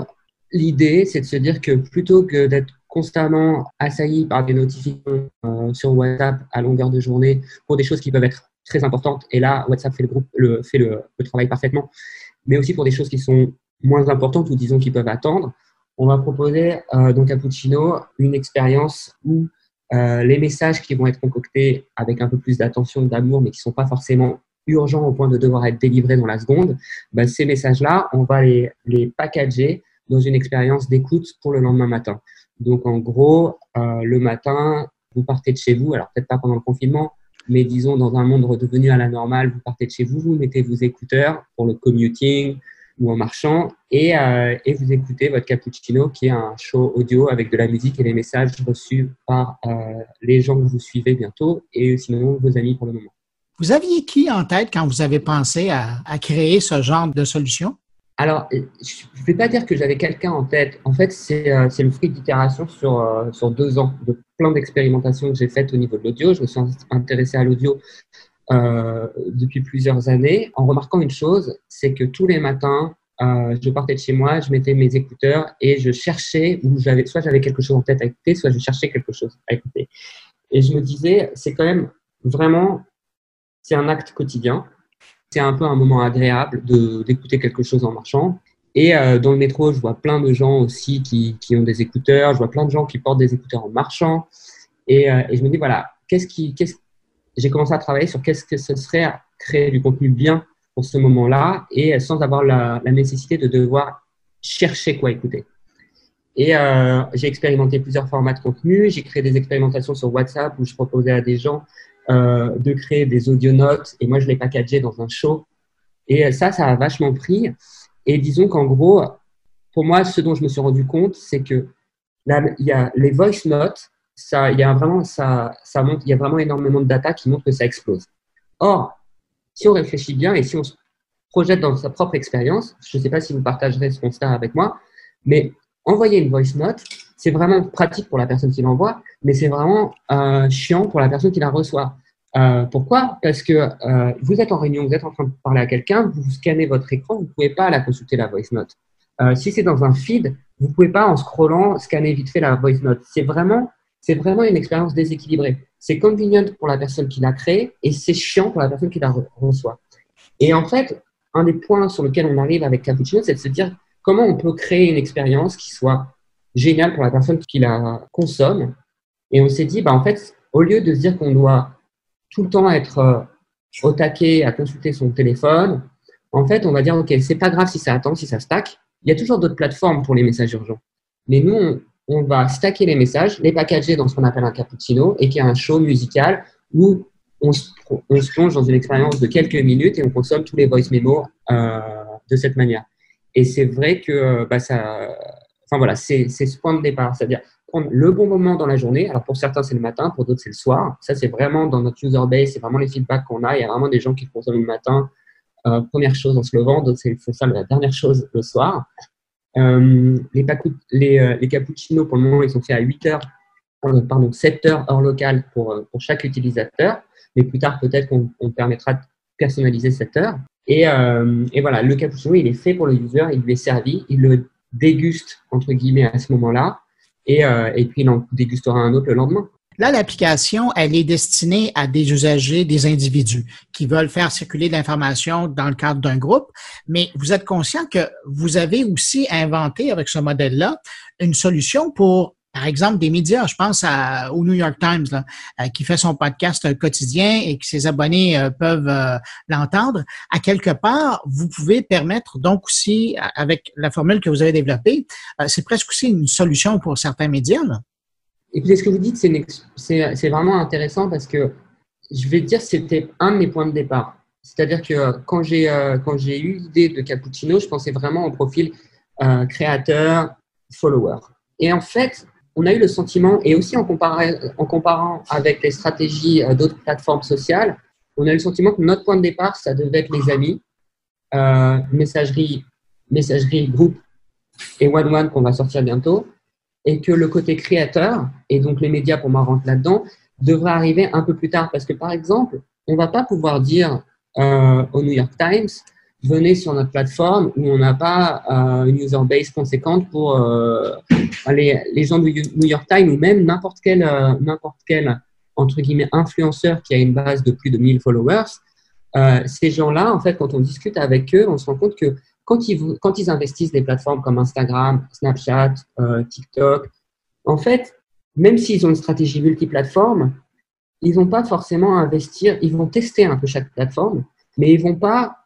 l'idée, c'est de se dire que plutôt que d'être constamment assailli par des notifications euh, sur WhatsApp à longueur de journée pour des choses qui peuvent être très importante. Et là, WhatsApp fait le, groupe, le, fait le, travail parfaitement. Mais aussi pour des choses qui sont moins importantes ou disons qui peuvent attendre, on va proposer euh, donc à Puccino une expérience où euh, les messages qui vont être concoctés avec un peu plus d'attention, d'amour, mais qui ne sont pas forcément urgents au point de devoir être délivrés dans la seconde, ben, ces messages-là, on va les, les packager dans une expérience d'écoute pour le lendemain matin. Donc en gros, euh, le matin, vous partez de chez vous, alors peut-être pas pendant le confinement, mais disons dans un monde redevenu à la normale, vous partez de chez vous, vous mettez vos écouteurs pour le commuting ou en marchant et, euh, vous écoutez votre cappuccino qui est un show audio avec de la musique et les messages reçus par euh, les gens que vous suivez bientôt et sinon vos amis pour le moment. Vous aviez qui en tête quand vous avez pensé à créer ce genre de solution? Alors, je ne vais pas dire que j'avais quelqu'un en tête. En fait, c'est euh, le fruit d'itération sur, euh, sur deux ans, de plein d'expérimentations que j'ai faites au niveau de l'audio. Je me suis intéressé à l'audio euh, depuis plusieurs années en remarquant une chose, c'est que tous les matins, je partais de chez moi, je mettais mes écouteurs et je cherchais, ou j'avais, soit j'avais quelque chose en tête à écouter, soit je cherchais quelque chose à écouter. Et je me disais, c'est quand même vraiment, c'est un acte quotidien c'est un peu un moment agréable d'écouter quelque chose en marchant. Et euh, dans le métro, je vois plein de gens aussi qui, qui, ont des écouteurs. Je vois plein de gens qui portent des écouteurs en marchant. Et, euh, et je me dis, voilà, qu'est-ce qui, qu'est-ce... j'ai commencé à travailler sur qu'est-ce que ce serait créer du contenu bien pour ce moment-là et sans avoir la, nécessité de devoir chercher quoi écouter. Et euh, j'ai expérimenté plusieurs formats de contenu. J'ai créé des expérimentations sur WhatsApp où je proposais à des gens euh, de créer des audio notes et moi je l'ai packagé dans un show. Et ça, ça a vachement pris. Et disons qu'en gros, pour moi, ce dont je me suis rendu compte, c'est que là, il y a les voice notes, ça, il y a vraiment, ça, ça monte, il y a vraiment énormément de data qui montre que ça explose. Or, si on réfléchit bien et si on se projette dans sa propre expérience, je ne sais pas si vous partagerez ce constat avec moi, mais envoyer une voice note, c'est vraiment pratique pour la personne qui l'envoie, mais c'est vraiment euh, chiant pour la personne qui la reçoit. Euh, pourquoi? Parce que euh, vous êtes en réunion, vous êtes en train de parler à quelqu'un, vous scannez votre écran, vous ne pouvez pas la consulter la voice note. Si c'est dans un feed, vous ne pouvez pas en scrollant scanner vite fait la voice note. C'est vraiment, c'est vraiment une expérience déséquilibrée. C'est convenient pour la personne qui l'a créé et c'est chiant pour la personne qui la reçoit. Et en fait, un des points sur lesquels on arrive avec Cappuccino, c'est de se dire comment on peut créer une expérience qui soit géniale pour la personne qui la consomme. Et on s'est dit, bah, en fait, au lieu de se dire qu'on doit tout le temps être euh, au taquet à consulter son téléphone, en fait, on va dire, OK, c'est pas grave si ça attend, si ça stack. Il y a toujours d'autres plateformes pour les messages urgents. Mais nous, on, va stacker les messages, les packager dans ce qu'on appelle un cappuccino et qui est un show musical où on se, on se plonge dans une expérience de quelques minutes et on consomme tous les voice memos euh, de cette manière. Et c'est vrai que euh, bah, ça, enfin voilà, c'est ce point de départ, c'est-à-dire prendre le bon moment dans la journée. Alors pour certains c'est le matin, pour d'autres c'est le soir. Ça c'est vraiment dans notre user base, c'est vraiment les feedbacks qu'on a. Il y a vraiment des gens qui consomment le matin, euh, première chose en se levant, d'autres c'est ça la dernière chose le soir. Euh, les, euh, les cappuccinos pour le moment ils sont faits à 8 heures, pardon 7 heures hors local pour, chaque utilisateur. Mais plus tard peut-être qu'on permettra de personnaliser cette heure. Et, voilà, le cappuccino, il est fait pour le user, il lui est servi, il le déguste, entre guillemets, à ce moment-là, et, euh, et puis il en dégustera un autre le lendemain. Là, l'application, elle est destinée à des usagers, des individus qui veulent faire circuler de l'information dans le cadre d'un groupe, mais vous êtes conscient que vous avez aussi inventé avec ce modèle-là une solution pour par exemple, des médias, je pense au New York Times, euh, qui fait son podcast quotidien et que ses abonnés euh, peuvent euh, l'entendre, à quelque part, vous pouvez permettre donc aussi, avec la formule que vous avez développée, c'est presque aussi une solution pour certains médias. Et puis, ce que vous dites, c'est vraiment intéressant parce que je vais dire, c'était un de mes points de départ. C'est-à-dire que quand j'ai j'ai eu l'idée de Cappuccino, je pensais vraiment au profil créateur, follower. Et en fait, on a eu le sentiment, et aussi en, comparant avec les stratégies euh, d'autres plateformes sociales, on a eu le sentiment que notre point de départ, ça devait être les amis, euh, messagerie, messagerie groupe et one-one qu'on va sortir bientôt, et que le côté créateur, et donc les médias pour moi rentrent là-dedans, devrait arriver un peu plus tard. Parce que par exemple, on ne va pas pouvoir dire euh, au New York Times, venez sur notre plateforme où on n'a pas euh, une user base conséquente pour euh, les, gens du New York Times ou même n'importe quel, euh, n'importe quel entre guillemets influenceur qui a une base de plus de 1000 followers. ces gens-là, en fait, quand on discute avec eux, on se rend compte que quand ils, quand ils investissent des plateformes comme Instagram, Snapchat, TikTok, en fait, même s'ils ont une stratégie multiplateforme, ils vont pas forcément investir, ils vont tester un peu chaque plateforme, mais ils vont pas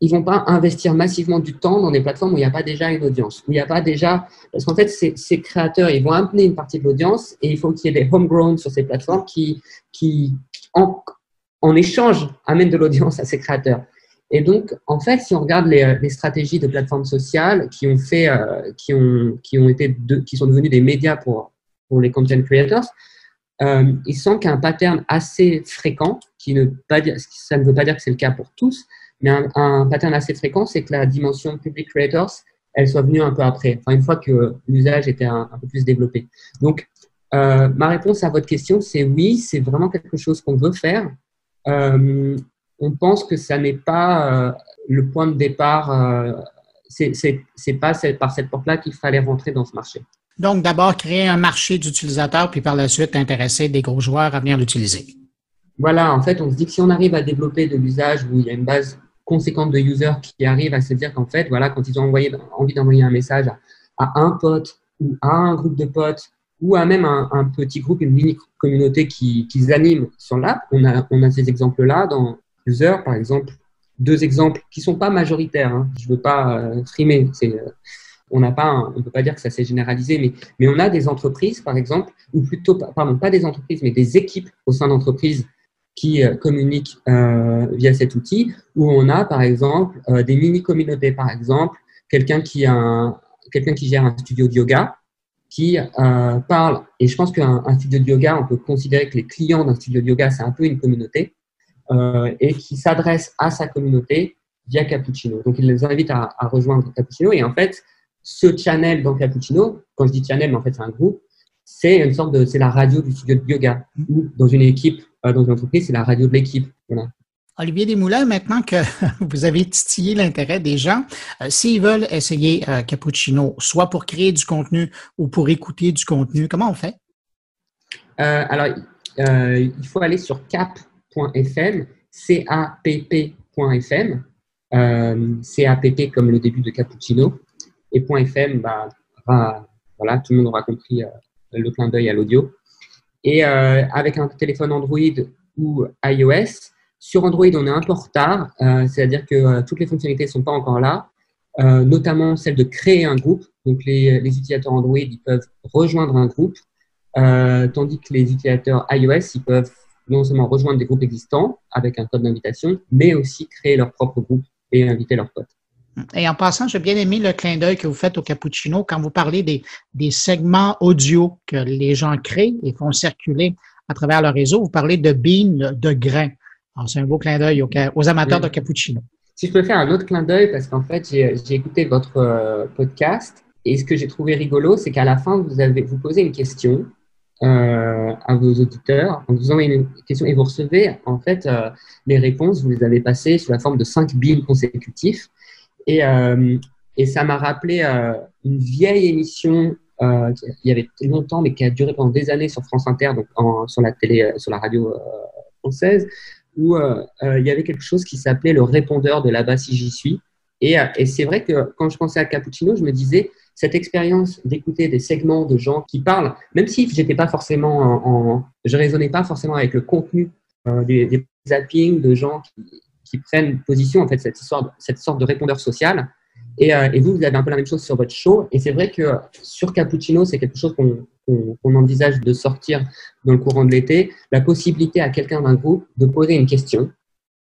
ils vont pas investir massivement du temps dans des plateformes où il n'y a pas déjà une audience, où il n'y a pas déjà, parce qu'en fait, ces, créateurs, ils vont amener une partie de l'audience et il faut qu'il y ait des homegrown sur ces plateformes qui, qui en, échange, amènent de l'audience à ces créateurs. Et donc, en fait, si on regarde les, stratégies de plateformes sociales qui ont fait, euh, qui ont, qui ont été, qui sont devenus des médias pour, pour les content creators, euh, il semble qu'il y a un pattern assez fréquent, qui ne pas dire, ça ne veut pas dire que c'est le cas pour tous, mais un, pattern assez fréquent, c'est que la dimension public creators, elle soit venue un peu après, enfin, une fois que l'usage était un, peu plus développé. Donc, euh, ma réponse à votre question, c'est oui, c'est vraiment quelque chose qu'on veut faire. Euh, on pense que ça n'est pas euh, le point de départ, c'est pas par cette porte-là qu'il fallait rentrer dans ce marché. Donc, d'abord, créer un marché d'utilisateurs, puis par la suite, intéresser des gros joueurs à venir l'utiliser. Voilà, en fait, on se dit que si on arrive à développer de l'usage où il y a une base conséquente de users qui arrivent à se dire qu'en fait, voilà, quand ils ont envie d'envoyer un message à, un pote ou à un groupe de potes ou à même un, petit groupe, une mini communauté qui, qui animent sur l'app, on a, on a ces exemples-là dans User, par exemple, deux exemples qui sont pas majoritaires. Hein. Je veux pas euh, frimer. Euh, on n'a pas, peut pas dire que ça s'est généralisé, mais, mais on a des entreprises, par exemple, ou plutôt, pardon, pas des entreprises, mais des équipes au sein d'entreprises qui euh, communiquent euh, via cet outil, où on a par exemple euh, des mini-communautés, par exemple, quelqu'un qui, a quelqu'un qui gère un studio de yoga, qui parle, et je pense qu'un studio de yoga, on peut considérer que les clients d'un studio de yoga, c'est un peu une communauté, et qui s'adresse à sa communauté via Cappuccino. Donc, il les invite à, à, rejoindre Cappuccino, et en fait, ce channel dans Cappuccino, quand je dis channel, mais en fait, c'est un groupe, c'est une sorte de, c'est la radio du studio de yoga, ou dans une équipe dans une entreprise, c'est la radio de l'équipe. Olivier Desmoulins, maintenant que vous avez titillé l'intérêt des gens, euh, s'ils veulent essayer euh, Cappuccino, soit pour créer du contenu ou pour écouter du contenu, comment on fait? Euh, alors, il faut aller sur cap.fm, C-A-P-P.fm, C-A-P-P comme le début de Cappuccino, et .fm, bah, voilà, tout le monde aura compris le clin d'œil à l'audio. Et euh, avec un téléphone Android ou iOS, sur Android, on est un peu en retard, euh, c'est-à-dire que euh, toutes les fonctionnalités ne sont pas encore là, notamment celle de créer un groupe. Donc, les, les utilisateurs Android, ils peuvent rejoindre un groupe, tandis que les utilisateurs iOS, ils peuvent non seulement rejoindre des groupes existants avec un code d'invitation, mais aussi créer leur propre groupe et inviter leurs potes. Et en passant, j'ai bien aimé le clin d'œil que vous faites au Cappuccino quand vous parlez des, segments audio que les gens créent et font circuler à travers le réseau. Vous parlez de beans, de grains. C'est un beau clin d'œil aux, amateurs de cappuccino. Si je peux faire un autre clin d'œil, parce qu'en fait, j'ai écouté votre euh, podcast et ce que j'ai trouvé rigolo, c'est qu'à la fin, vous, vous posez une question euh, à vos auditeurs, en vous envoyez une question et vous recevez en fait euh, les réponses, vous les avez passées sous la forme de cinq billes consécutifs. Et, euh, et ça m'a rappelé euh, une vieille émission euh, il y avait longtemps, mais qui a duré pendant des années sur France Inter, donc sur la télé, sur la radio française, où il y avait quelque chose qui s'appelait le répondeur de là-bas si j'y suis. Et, c'est vrai que quand je pensais à Cappuccino, je me disais, cette expérience d'écouter des segments de gens qui parlent, même si j'étais pas forcément en, je raisonnais pas forcément avec le contenu des, zappings de gens qui, qui, prennent position, en fait, cette, histoire, cette sorte de répondeur social. Et, et, vous, vous avez un peu la même chose sur votre show. Et c'est vrai que sur Cappuccino, c'est quelque chose qu'on qu'on envisage de sortir dans le courant de l'été, la possibilité à quelqu'un d'un groupe de poser une question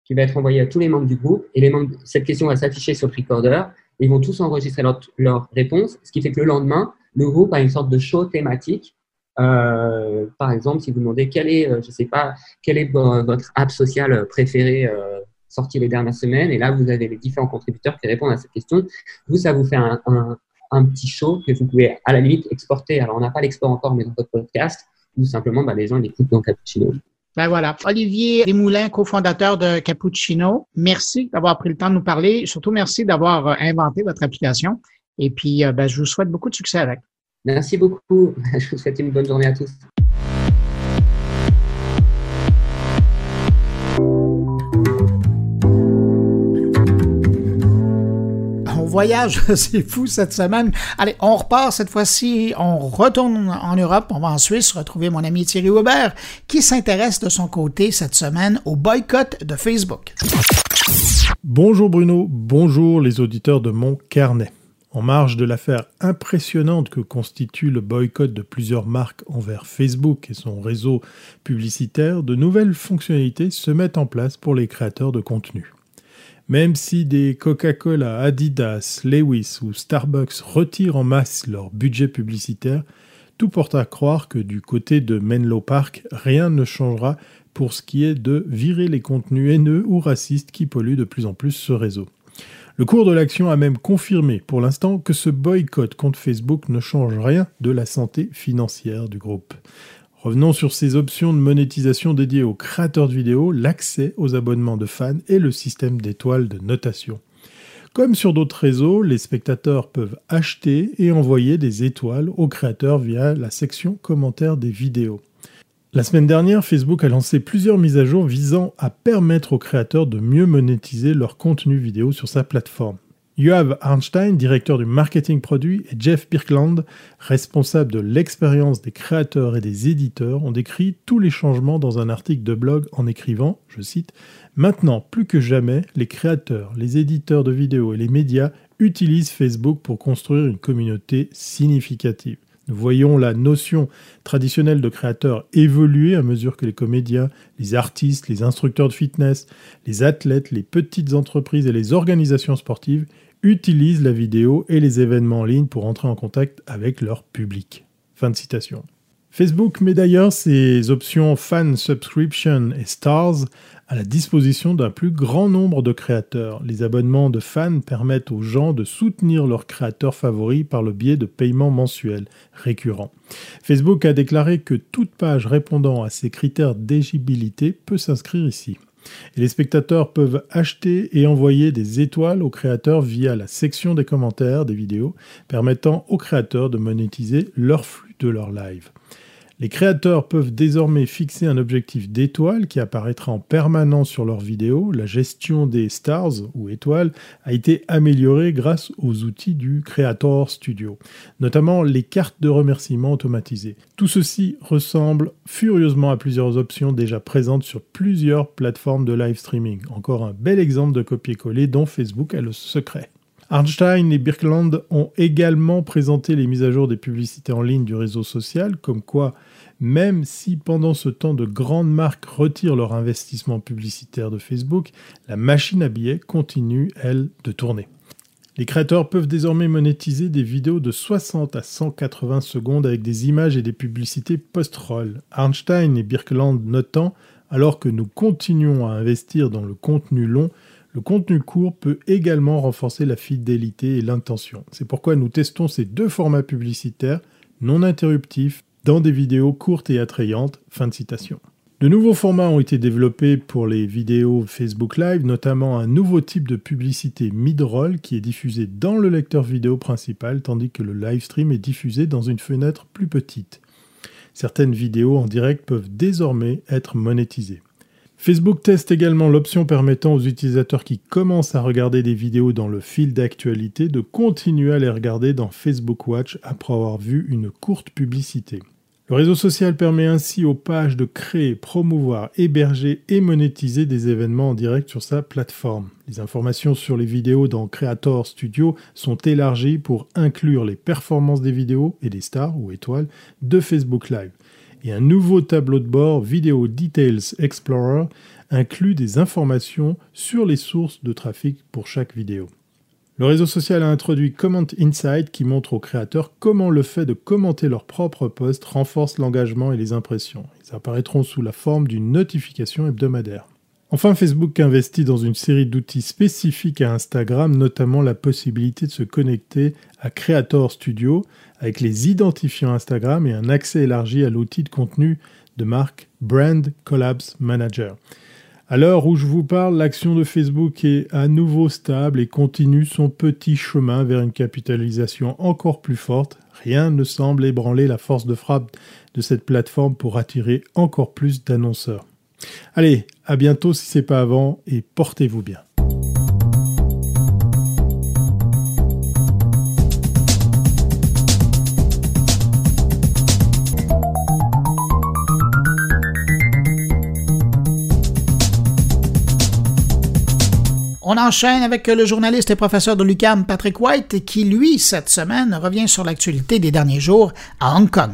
qui va être envoyée à tous les membres du groupe et les membres, cette question va s'afficher sur le recorder. ils vont tous enregistrer leur, leur, réponse, ce qui fait que le lendemain, le groupe a une sorte de show thématique. Euh, par exemple, si vous demandez quel est, euh, je sais pas, quel est votre app sociale préférée euh, sortie les dernières semaines, et là vous avez les différents contributeurs qui répondent à cette question. Vous, ça vous fait un, un, un petit show que vous pouvez à la limite exporter. Alors, on n'a pas l'export encore, mais dans votre podcast, ou simplement, bah, les gens l'écoutent dans Cappuccino. Ben voilà. Olivier Desmoulins, cofondateur de Cappuccino, merci d'avoir pris le temps de nous parler. Surtout, merci d'avoir euh, inventé votre application. Et puis, euh, ben, je vous souhaite beaucoup de succès avec. Merci beaucoup. Je vous souhaite une bonne journée à tous. Voyage, c'est fou cette semaine. Allez, on repart cette fois-ci, on retourne en Europe, on va en Suisse retrouver mon ami Thierry Weber qui s'intéresse de son côté cette semaine au boycott de Facebook. Bonjour Bruno, bonjour les auditeurs de mon carnet. En marge de l'affaire impressionnante que constitue le boycott de plusieurs marques envers Facebook et son réseau publicitaire, de nouvelles fonctionnalités se mettent en place pour les créateurs de contenu. Même si des Coca-Cola, Adidas, Lewis ou Starbucks retirent en masse leur budget publicitaire, tout porte à croire que du côté de Menlo Park, rien ne changera pour ce qui est de virer les contenus haineux ou racistes qui polluent de plus en plus ce réseau. Le cours de l'action a même confirmé pour l'instant que ce boycott contre Facebook ne change rien de la santé financière du groupe. Revenons sur ces options de monétisation dédiées aux créateurs de vidéos, l'accès aux abonnements de fans et le système d'étoiles de notation. Comme sur d'autres réseaux, les spectateurs peuvent acheter et envoyer des étoiles aux créateurs via la section commentaires des vidéos. La semaine dernière, Facebook a lancé plusieurs mises à jour visant à permettre aux créateurs de mieux monétiser leur contenu vidéo sur sa plateforme. Yoav Arnstein, directeur du marketing produit, et Jeff Birkland, responsable de l'expérience des créateurs et des éditeurs, ont décrit tous les changements dans un article de blog en écrivant, je cite, Maintenant, plus que jamais, les créateurs, les éditeurs de vidéos et les médias utilisent Facebook pour construire une communauté significative. Nous voyons la notion traditionnelle de créateur évoluer à mesure que les comédiens, les artistes, les instructeurs de fitness, les athlètes, les petites entreprises et les organisations sportives utilisent la vidéo et les événements en ligne pour entrer en contact avec leur public. Fin de citation. Facebook met d'ailleurs ses options Fan Subscription et Stars à la disposition d'un plus grand nombre de créateurs. Les abonnements de fans permettent aux gens de soutenir leurs créateurs favoris par le biais de paiements mensuels récurrents. Facebook a déclaré que toute page répondant à ces critères d'éligibilité peut s'inscrire ici. Les spectateurs peuvent acheter et envoyer des étoiles aux créateurs via la section des commentaires des vidéos, permettant aux créateurs de monétiser leur flux de leur live. Les créateurs peuvent désormais fixer un objectif d'étoiles qui apparaîtra en permanence sur leurs vidéos. La gestion des stars ou étoiles a été améliorée grâce aux outils du Creator Studio, notamment les cartes de remerciement automatisées. Tout ceci ressemble furieusement à plusieurs options déjà présentes sur plusieurs plateformes de live streaming. Encore un bel exemple de copier-coller dont Facebook a le secret. Arnstein et Birkeland ont également présenté les mises à jour des publicités en ligne du réseau social, comme quoi, même si pendant ce temps de grandes marques retirent leur investissement publicitaire de Facebook, la machine à billets continue, elle, de tourner. Les créateurs peuvent désormais monétiser des vidéos de 60 à 180 secondes avec des images et des publicités post-roll. Arnstein et Birkeland notant, alors que nous continuons à investir dans le contenu long, le contenu court peut également renforcer la fidélité et l'intention. C'est pourquoi nous testons ces deux formats publicitaires non interruptifs dans des vidéos courtes et attrayantes. Fin de citation. De nouveaux formats ont été développés pour les vidéos Facebook Live, notamment un nouveau type de publicité mid-roll qui est diffusé dans le lecteur vidéo principal, tandis que le live stream est diffusé dans une fenêtre plus petite. Certaines vidéos en direct peuvent désormais être monétisées. Facebook teste également l'option permettant aux utilisateurs qui commencent à regarder des vidéos dans le fil d'actualité de continuer à les regarder dans Facebook Watch après avoir vu une courte publicité. Le réseau social permet ainsi aux pages de créer, promouvoir, héberger et monétiser des événements en direct sur sa plateforme. Les informations sur les vidéos dans Creator Studio sont élargies pour inclure les performances des vidéos et des stars ou étoiles de Facebook Live et un nouveau tableau de bord Video Details Explorer inclut des informations sur les sources de trafic pour chaque vidéo. Le réseau social a introduit Comment Insight qui montre aux créateurs comment le fait de commenter leur propre post renforce l'engagement et les impressions. Ils apparaîtront sous la forme d'une notification hebdomadaire. Enfin, Facebook investit dans une série d'outils spécifiques à Instagram, notamment la possibilité de se connecter à Creator Studio avec les identifiants Instagram et un accès élargi à l'outil de contenu de marque Brand Collabs Manager. À l'heure où je vous parle, l'action de Facebook est à nouveau stable et continue son petit chemin vers une capitalisation encore plus forte. Rien ne semble ébranler la force de frappe de cette plateforme pour attirer encore plus d'annonceurs. Allez, à bientôt si c'est pas avant et portez-vous bien. On enchaîne avec le journaliste et professeur de l'UQAM Patrick White qui, lui, cette semaine, revient sur l'actualité des derniers jours à Hong Kong.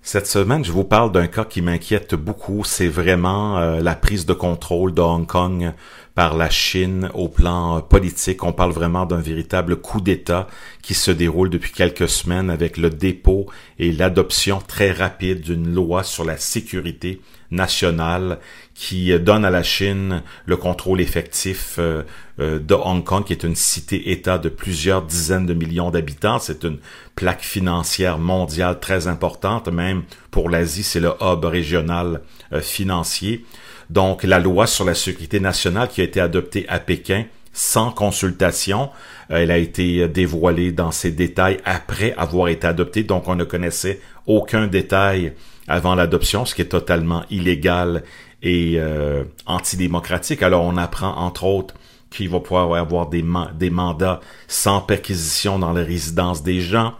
Cette semaine, je vous parle d'un cas qui m'inquiète beaucoup. C'est vraiment euh, la prise de contrôle de Hong Kong par la Chine au plan euh, politique. On parle vraiment d'un véritable coup d'État qui se déroule depuis quelques semaines avec le dépôt et l'adoption très rapide d'une loi sur la sécurité nationale qui donne à la Chine le contrôle effectif euh, euh, de Hong Kong, qui est une cité-État de plusieurs dizaines de millions d'habitants. C'est une plaque financière mondiale très importante, même pour l'Asie, c'est le hub régional euh, financier. Donc la loi sur la sécurité nationale qui a été adoptée à Pékin sans consultation, elle a été dévoilée dans ses détails après avoir été adoptée, donc on ne connaissait aucun détail avant l'adoption, ce qui est totalement illégal et euh, antidémocratique. Alors on apprend entre autres qu'il va pouvoir avoir des, des mandats sans perquisition dans les résidences des gens,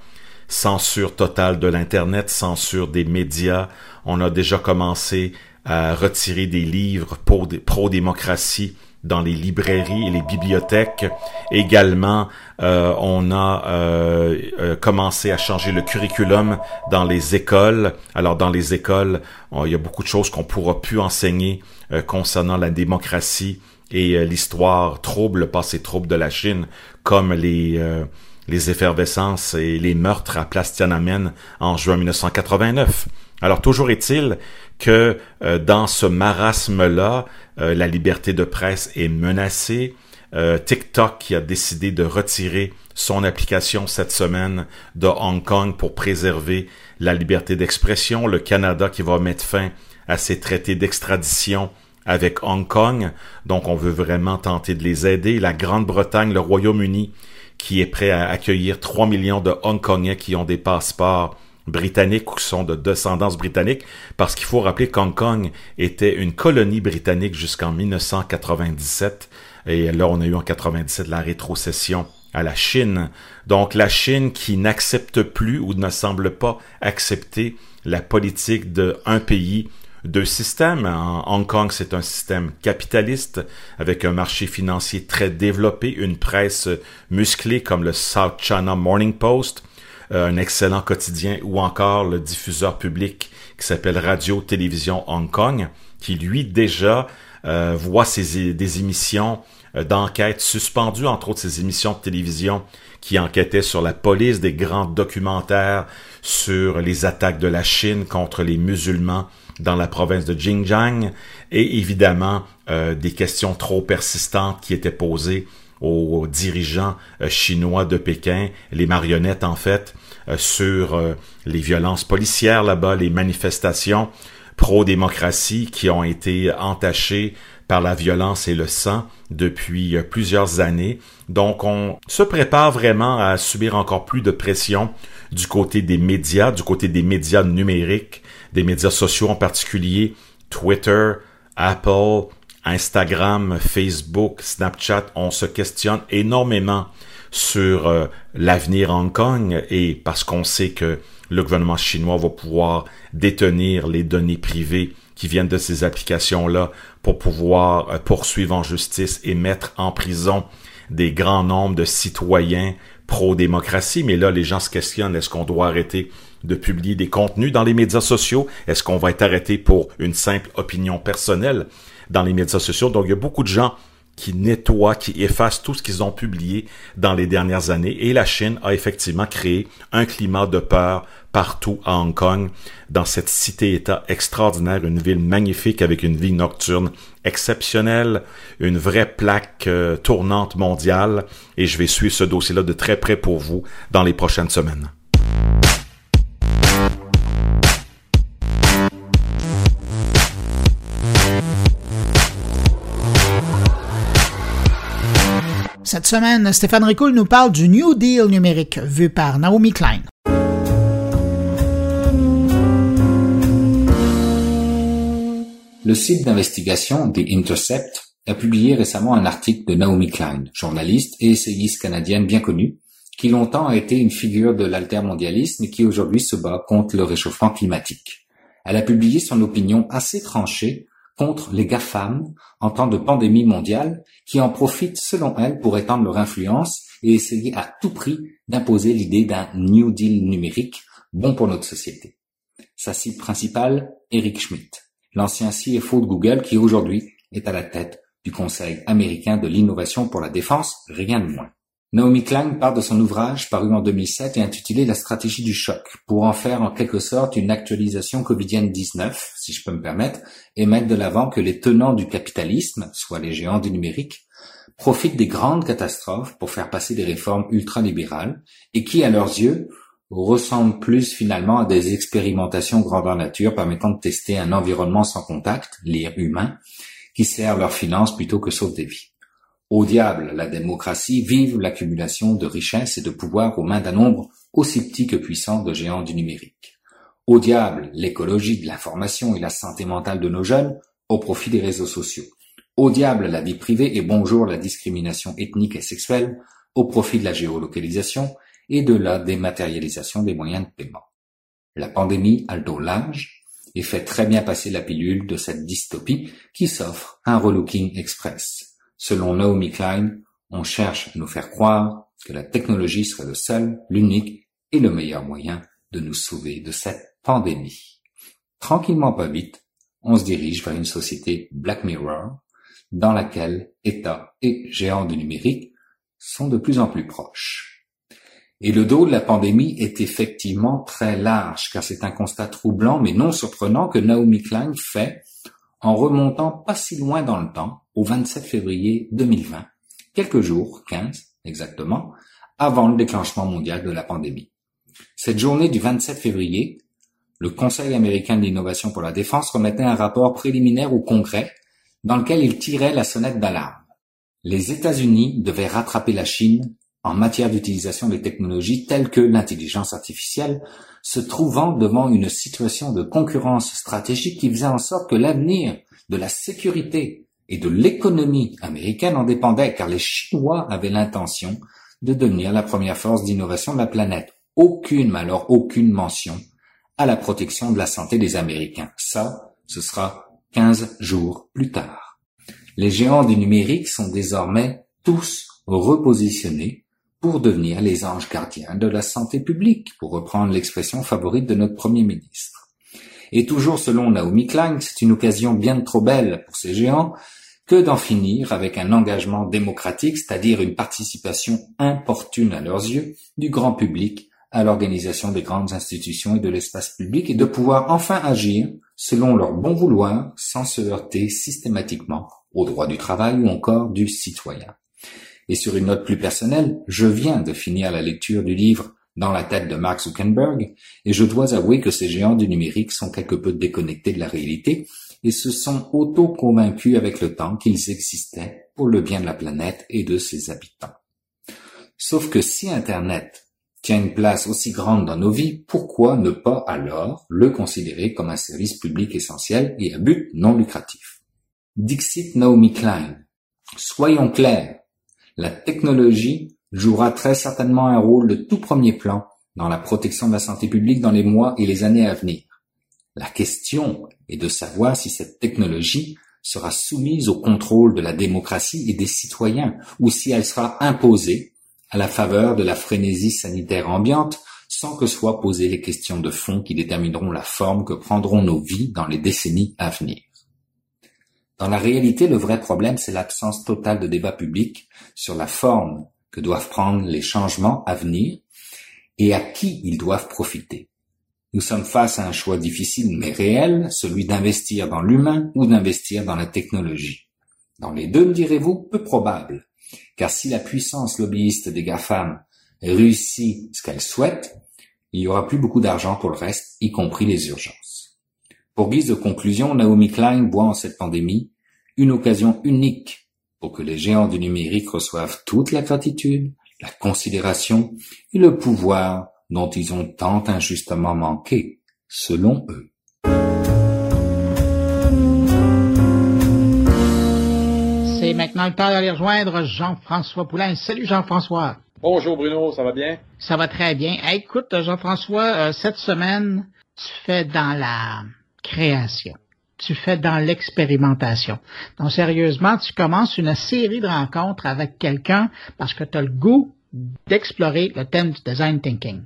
censure totale de l'Internet, censure des médias. On a déjà commencé à retirer des livres pro-démocratie dans les librairies et les bibliothèques. Également, euh, on a euh, euh, commencé à changer le curriculum dans les écoles. Alors, dans les écoles, il y a beaucoup de choses qu'on pourra plus enseigner concernant la démocratie et l'histoire trouble, le passé trouble de la Chine, comme les les effervescences et les meurtres à Place Tiananmen en juin 1989. Alors toujours est-il que euh, dans ce marasme-là, euh, la liberté de presse est menacée. Euh, TikTok qui a décidé de retirer son application cette semaine de Hong Kong pour préserver la liberté d'expression. Le Canada qui va mettre fin à ses traités d'extradition avec Hong Kong. Donc on veut vraiment tenter de les aider. La Grande-Bretagne, le Royaume-Uni qui est prêt à accueillir 3 millions de Hongkongais qui ont des passeports britanniques ou qui sont de descendance britannique, parce qu'il faut rappeler qu'Hong Kong était une colonie britannique jusqu'en 1997, et là on a eu en 97 la rétrocession à la Chine. Donc la Chine qui n'accepte plus ou ne semble pas accepter la politique de un pays, deux systèmes. Hong Kong, c'est un système capitaliste avec un marché financier très développé, une presse musclée comme le South China Morning Post, un excellent quotidien, ou encore le diffuseur public qui s'appelle Radio Télévision Hong Kong, qui lui déjà euh, voit ses, des émissions euh, d'enquête suspendues, entre autres ses émissions de télévision qui enquêtaient sur la police, des grands documentaires sur les attaques de la Chine contre les musulmans dans la province de Xinjiang, et évidemment des questions trop persistantes qui étaient posées aux dirigeants chinois de Pékin, les marionnettes en fait, euh, sur euh, les violences policières là-bas, les manifestations pro-démocratie qui ont été entachées par la violence et le sang depuis euh, plusieurs années. Donc on se prépare vraiment à subir encore plus de pression du côté des médias, du côté des médias numériques, des médias sociaux en particulier, Twitter, Apple, Instagram, Facebook, Snapchat, on se questionne énormément sur euh, l'avenir Hong Kong et parce qu'on sait que le gouvernement chinois va pouvoir détenir les données privées qui viennent de ces applications-là pour pouvoir euh, poursuivre en justice et mettre en prison des grands nombres de citoyens pro-démocratie. Mais là, les gens se questionnent, est-ce qu'on doit arrêter de publier des contenus dans les médias sociaux? Est-ce qu'on va être arrêté pour une simple opinion personnelle dans les médias sociaux? Donc, il y a beaucoup de gens qui nettoient, qui effacent tout ce qu'ils ont publié dans les dernières années. Et la Chine a effectivement créé un climat de peur partout à Hong Kong, dans cette cité-État extraordinaire, une ville magnifique avec une vie nocturne exceptionnelle, une vraie plaque euh, tournante mondiale. Et je vais suivre ce dossier-là de très près pour vous dans les prochaines semaines. Cette semaine, Stéphane Ricoul nous parle du New Deal numérique vu par Naomi Klein. Le site d'investigation The Intercept a publié récemment un article de Naomi Klein, journaliste et essayiste canadienne bien connue, qui longtemps a été une figure de l'altermondialisme et qui aujourd'hui se bat contre le réchauffement climatique. Elle a publié son opinion assez tranchée contre les GAFAM en temps de pandémie mondiale qui en profitent selon elle pour étendre leur influence et essayer à tout prix d'imposer l'idée d'un New Deal numérique bon pour notre société. Sa cible principale, Eric Schmidt, l'ancien CFO de Google qui aujourd'hui est à la tête du Conseil américain de l'innovation pour la défense, rien de moins. Naomi Klein part de son ouvrage paru en 2007 et intitulé La stratégie du choc, pour en faire en quelque sorte une actualisation covidienne 19, si je peux me permettre, et mettre de l'avant que les tenants du capitalisme, soit les géants du numérique, profitent des grandes catastrophes pour faire passer des réformes ultralibérales et qui, à leurs yeux, ressemblent plus finalement à des expérimentations grandeur nature permettant de tester un environnement sans contact, l'air humain, qui sert leurs finances plutôt que sauve des vies. Au diable la démocratie, vive l'accumulation de richesses et de pouvoir aux mains d'un nombre aussi petit que puissant de géants du numérique. Au diable l'écologie de l'information et la santé mentale de nos jeunes au profit des réseaux sociaux. Au diable la vie privée et bonjour la discrimination ethnique et sexuelle au profit de la géolocalisation et de la dématérialisation des moyens de paiement. La pandémie a le dos large et fait très bien passer la pilule de cette dystopie qui s'offre un relooking express. Selon Naomi Klein, on cherche à nous faire croire que la technologie serait le seul, l'unique et le meilleur moyen de nous sauver de cette pandémie. Tranquillement pas vite, on se dirige vers une société Black Mirror dans laquelle État et géants du numérique sont de plus en plus proches. Et le dos de la pandémie est effectivement très large, car c'est un constat troublant mais non surprenant que Naomi Klein fait en remontant pas si loin dans le temps, au 27 février 2020, quelques jours, 15 exactement, avant le déclenchement mondial de la pandémie. Cette journée du 27 février, le Conseil américain de l'innovation pour la défense remettait un rapport préliminaire au Congrès dans lequel il tirait la sonnette d'alarme. Les États-Unis devaient rattraper la Chine en matière d'utilisation des technologies telles que l'intelligence artificielle, se trouvant devant une situation de concurrence stratégique qui faisait en sorte que l'avenir de la sécurité et de l'économie américaine en dépendait, car les Chinois avaient l'intention de devenir la première force d'innovation de la planète. Aucune, alors aucune mention à la protection de la santé des Américains. Ça, ce sera 15 jours plus tard. Les géants du numérique sont désormais tous repositionnés pour devenir les anges gardiens de la santé publique, pour reprendre l'expression favorite de notre Premier ministre. Et toujours selon Naomi Klein, c'est une occasion bien trop belle pour ces géants que d'en finir avec un engagement démocratique, c'est-à-dire une participation importune à leurs yeux du grand public à l'organisation des grandes institutions et de l'espace public et de pouvoir enfin agir selon leur bon vouloir sans se heurter systématiquement aux droits du travail ou encore du citoyen. Et sur une note plus personnelle, je viens de finir la lecture du livre Dans la tête de Mark Zuckerberg, et je dois avouer que ces géants du numérique sont quelque peu déconnectés de la réalité et se sont auto-convaincus avec le temps qu'ils existaient pour le bien de la planète et de ses habitants. Sauf que si Internet tient une place aussi grande dans nos vies, pourquoi ne pas alors le considérer comme un service public essentiel et à but non lucratif? Dixit Naomi Klein. Soyons clairs, la technologie jouera très certainement un rôle de tout premier plan dans la protection de la santé publique dans les mois et les années à venir. La question est de savoir si cette technologie sera soumise au contrôle de la démocratie et des citoyens, ou si elle sera imposée à la faveur de la frénésie sanitaire ambiante, sans que soient posées les questions de fond qui détermineront la forme que prendront nos vies dans les décennies à venir. Dans la réalité, le vrai problème, c'est l'absence totale de débat public sur la forme que doivent prendre les changements à venir et à qui ils doivent profiter. Nous sommes face à un choix difficile mais réel, celui d'investir dans l'humain ou d'investir dans la technologie. Dans les deux, me direz-vous, peu probable, car si la puissance lobbyiste des GAFAM réussit ce qu'elle souhaite, il y aura plus beaucoup d'argent pour le reste, y compris les urgences. Pour guise de conclusion, Naomi Klein voit en cette pandémie une occasion unique pour que les géants du numérique reçoivent toute la gratitude, la considération et le pouvoir dont ils ont tant injustement manqué, selon eux. C'est maintenant le temps d'aller rejoindre Jean-François Poulain. Salut Jean-François. Bonjour Bruno, ça va bien? Ça va très bien. écoute, Jean-François, euh, cette semaine, tu fais dans la création. Tu fais dans l'expérimentation. Donc, sérieusement, tu commences une série de rencontres avec quelqu'un parce que tu as le goût d'explorer le thème du design thinking.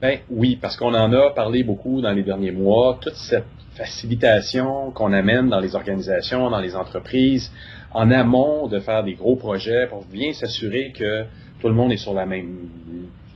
Ben oui, parce qu'on en a parlé beaucoup dans les derniers mois, toute cette facilitation qu'on amène dans les organisations, dans les entreprises, en amont de faire des gros projets pour bien s'assurer que tout le monde est sur la même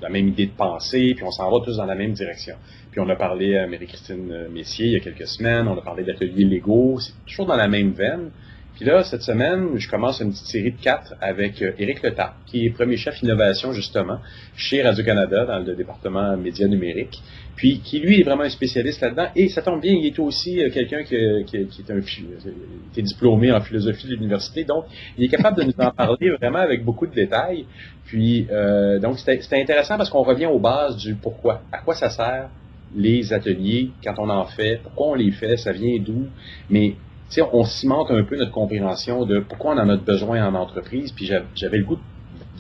la même idée de pensée, puis on s'en va tous dans la même direction. Puis on a parlé à Marie-Christine Messier il y a quelques semaines, on a parlé d'ateliers légaux, c'est toujours dans la même veine. Puis là, cette semaine, je commence une petite série de quatre avec euh, Éric Letap, qui est premier chef innovation, justement, chez Radio-Canada, dans le département médias numériques. Puis, qui, lui, est vraiment un spécialiste là-dedans. Et ça tombe bien, il est aussi euh, quelqu'un qui, est diplômé en philosophie de l'université. Donc, il est capable de nous en parler vraiment avec beaucoup de détails. Puis, euh, donc, c'était intéressant parce qu'on revient aux bases du pourquoi. À quoi ça sert les ateliers quand on en fait? Pourquoi on les fait? Ça vient d'où? Mais on cimente un peu notre compréhension de pourquoi on en a besoin en entreprise, puis j'avais le goût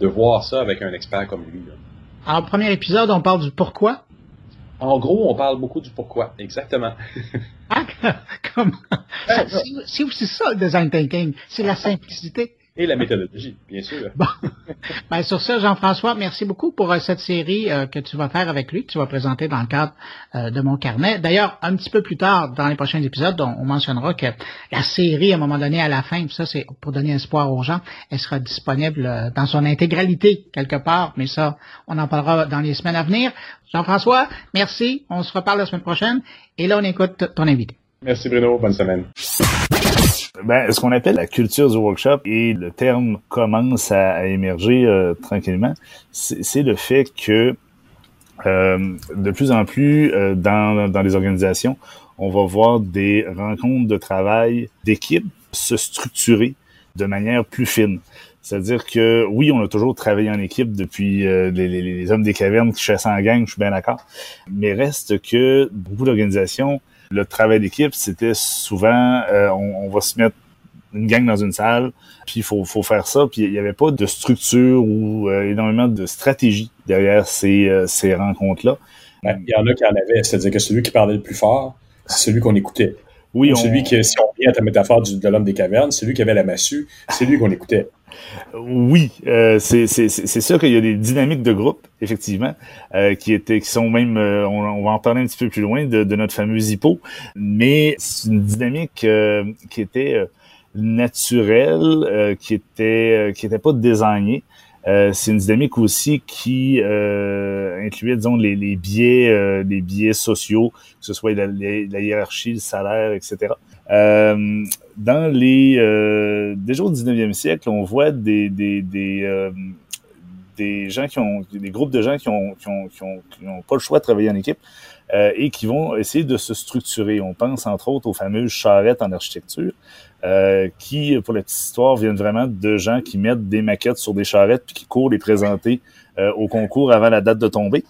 de voir ça avec un expert comme lui. Alors, au premier épisode, on parle du pourquoi? En gros, on parle beaucoup du pourquoi, exactement. ah, comment? C'est aussi ça le design thinking, c'est la simplicité. Et la méthodologie, bien sûr. Bon. Ben, sur ça, Jean-François, merci beaucoup pour euh, cette série euh, que tu vas faire avec lui, que tu vas présenter dans le cadre euh, de mon carnet. D'ailleurs, un petit peu plus tard, dans les prochains épisodes, on, mentionnera que la série, à un moment donné, à la fin, ça c'est pour donner espoir aux gens, elle sera disponible dans son intégralité quelque part, mais ça, on en parlera dans les semaines à venir. Jean-François, merci. On se reparle la semaine prochaine. Et là, on écoute ton invité. Merci Bruno. Bonne semaine. Ben, ce qu'on appelle la culture du workshop, et le terme commence à, émerger euh, tranquillement, c'est le fait que euh, de plus en plus euh, dans, dans les organisations, on va voir des rencontres de travail d'équipe se structurer de manière plus fine. C'est-à-dire que oui, on a toujours travaillé en équipe depuis les, les, hommes des cavernes qui chassent en gang, je suis bien d'accord. Mais reste que beaucoup d'organisations le travail d'équipe, c'était souvent, euh, on, va se mettre une gang dans une salle, puis il faut, faut faire ça, puis il n'y avait pas de structure ou euh, énormément de stratégie derrière ces, euh, ces rencontres-là. Ben, il y en a qui en avaient, c'est-à-dire que celui qui parlait le plus fort, c'est celui qu'on écoutait. Oui, on... celui qui, si on vient à ta métaphore du, de l'homme des cavernes, celui qui avait la massue, c'est lui qu'on écoutait. Oui, euh, c'est sûr qu'il y a des dynamiques de groupe, effectivement, euh, qui étaient, qui sont même, euh, on, va en parler un petit peu plus loin de, de notre fameux hippo, mais c'est une dynamique euh, qui était naturelle, qui était, qui était pas désignée. C'est une dynamique aussi qui incluait, disons, les, les biais, les biais sociaux, que ce soit la, la hiérarchie, le salaire, etc. Euh, dans les euh, déjà au 19e siècle, on voit des des des, euh, des gens qui ont des groupes de gens qui ont qui ont, qui ont, qui ont pas le choix de travailler en équipe euh, et qui vont essayer de se structurer. On pense entre autres aux fameuses charrettes en architecture. Euh, qui, pour la petite histoire, viennent vraiment de gens qui mettent des maquettes sur des charrettes puis qui courent les présenter euh, au concours avant la date de tombée.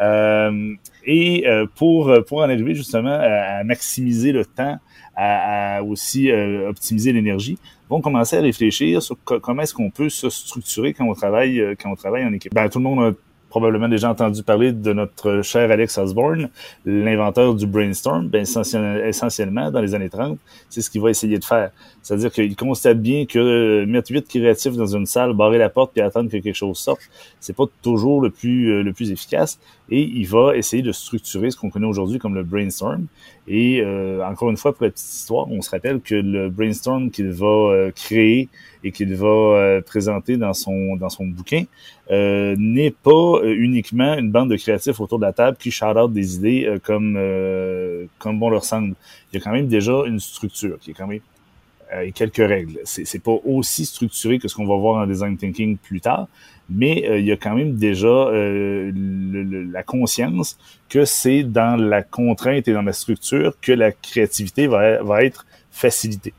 Euh, et pour, pour en arriver justement à, maximiser le temps à, aussi euh, optimiser l'énergie, vont commencer à réfléchir sur comment est-ce qu'on peut se structurer quand on travaille euh, quand on travaille en équipe. Ben, tout le monde a probablement déjà entendu parler de notre cher Alex Osborne, l'inventeur du brainstorm. Ben, essentiellement, dans les années 30, c'est ce qu'il va essayer de faire. C'est-à-dire qu'il constate bien que euh, mettre huit créatifs dans une salle, barrer la porte puis attendre que quelque chose sorte, c'est pas toujours le plus euh, le plus efficace. Et il va essayer de structurer ce qu'on connaît aujourd'hui comme le brainstorm. Et euh, encore une fois, pour la petite histoire, on se rappelle que le brainstorm qu'il va créer et qu'il va présenter dans son dans son bouquin n'est pas uniquement une bande de créatifs autour de la table qui shout out des idées comme comme bon leur semble. Il y a quand même déjà une structure qui est quand même euh, et quelques règles. C'est, c'est pas aussi structuré que ce qu'on va voir en design thinking plus tard, mais euh, il y a quand même déjà euh, la conscience que c'est dans la contrainte et dans la structure que la créativité va, va être facilitée.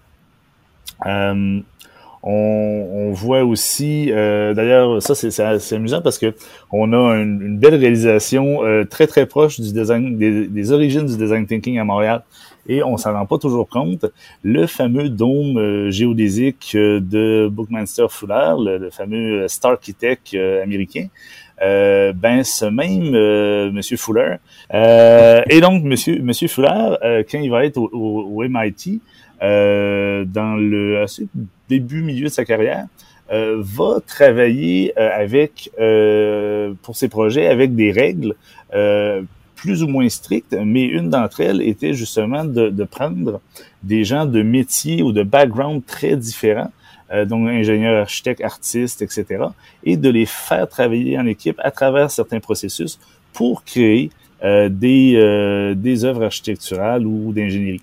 On, on, voit aussi, d'ailleurs, ça c'est, amusant parce que on a une, belle réalisation très très proche du design, des, des, origines du design thinking à Montréal et on s'en rend pas toujours compte. Le fameux dôme euh, géodésique euh, de Bookmaster Fuller, le, fameux Star Architect euh, américain, ben ce même Monsieur Fuller et donc Monsieur Monsieur Fuller quand il va être au, MIT dans le début milieu de sa carrière va travailler avec pour ses projets avec des règles plus ou moins strictes, mais une d'entre elles était justement de, de, prendre des gens de métiers ou de background très différents, euh, donc ingénieurs, architectes, artistes, etc., et de les faire travailler en équipe à travers certains processus pour créer euh, des, euh, des œuvres architecturales ou d'ingénierie.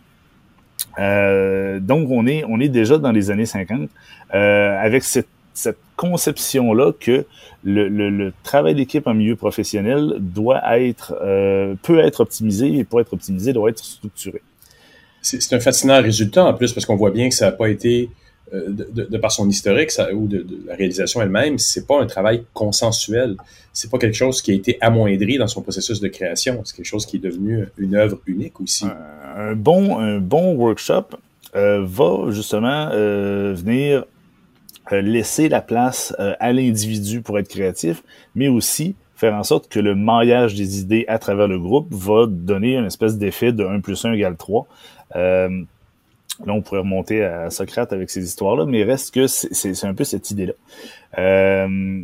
Euh, donc, on est, on est déjà dans les années 50 euh, avec cette cette conception-là que le, le, travail d'équipe en milieu professionnel doit être, euh, peut être optimisé et pour être optimisé, doit être structuré. C'est un fascinant résultat en plus parce qu'on voit bien que ça n'a pas été, euh, de, par son historique ou de, la réalisation elle-même, c'est pas un travail consensuel. C'est pas quelque chose qui a été amoindri dans son processus de création. C'est quelque chose qui est devenu une œuvre unique aussi. Un, bon, un bon workshop euh, va justement euh, venir laisser la place à l'individu pour être créatif, mais aussi faire en sorte que le maillage des idées à travers le groupe va donner une espèce d'effet de 1 plus 1 égale 3. Là, on pourrait remonter à Socrate avec ces histoires-là, mais reste que c'est un peu cette idée-là. Euh,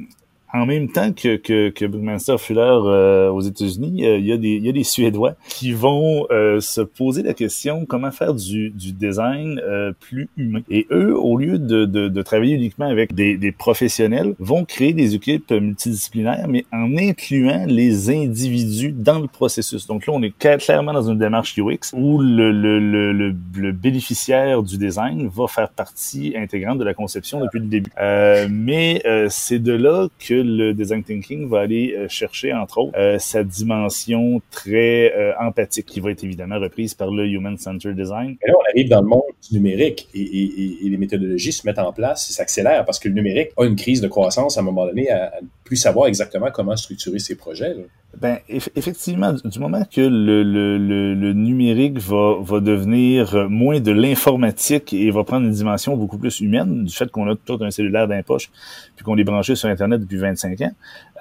en même temps que, que, que Buckminster Fuller euh, aux États-Unis, euh, il, y a des, il y a des Suédois qui vont euh, se poser la question comment faire du, du design plus humain. Et eux, au lieu de, de, de travailler uniquement avec des, des, professionnels, vont créer des équipes multidisciplinaires, mais en incluant les individus dans le processus. Donc là, on est clairement dans une démarche UX où le, le, le, le, bénéficiaire du design va faire partie intégrante de la conception depuis le début. mais c'est de là que le design thinking va aller euh, chercher, entre autres, euh, sa dimension très euh, empathique, qui va être évidemment reprise par le Human-Centered Design. Et là, on arrive dans le monde du numérique et, et, et les méthodologies se mettent en place, s'accélèrent parce que le numérique a une crise de croissance à un moment donné, à, ne plus savoir exactement comment structurer ses projets. Ben, effectivement, du moment que le, le, le, numérique va, va devenir moins de l'informatique et va prendre une dimension beaucoup plus humaine, du fait qu'on a tout un cellulaire dans poche, puis qu'on est branché sur Internet depuis 25 ans,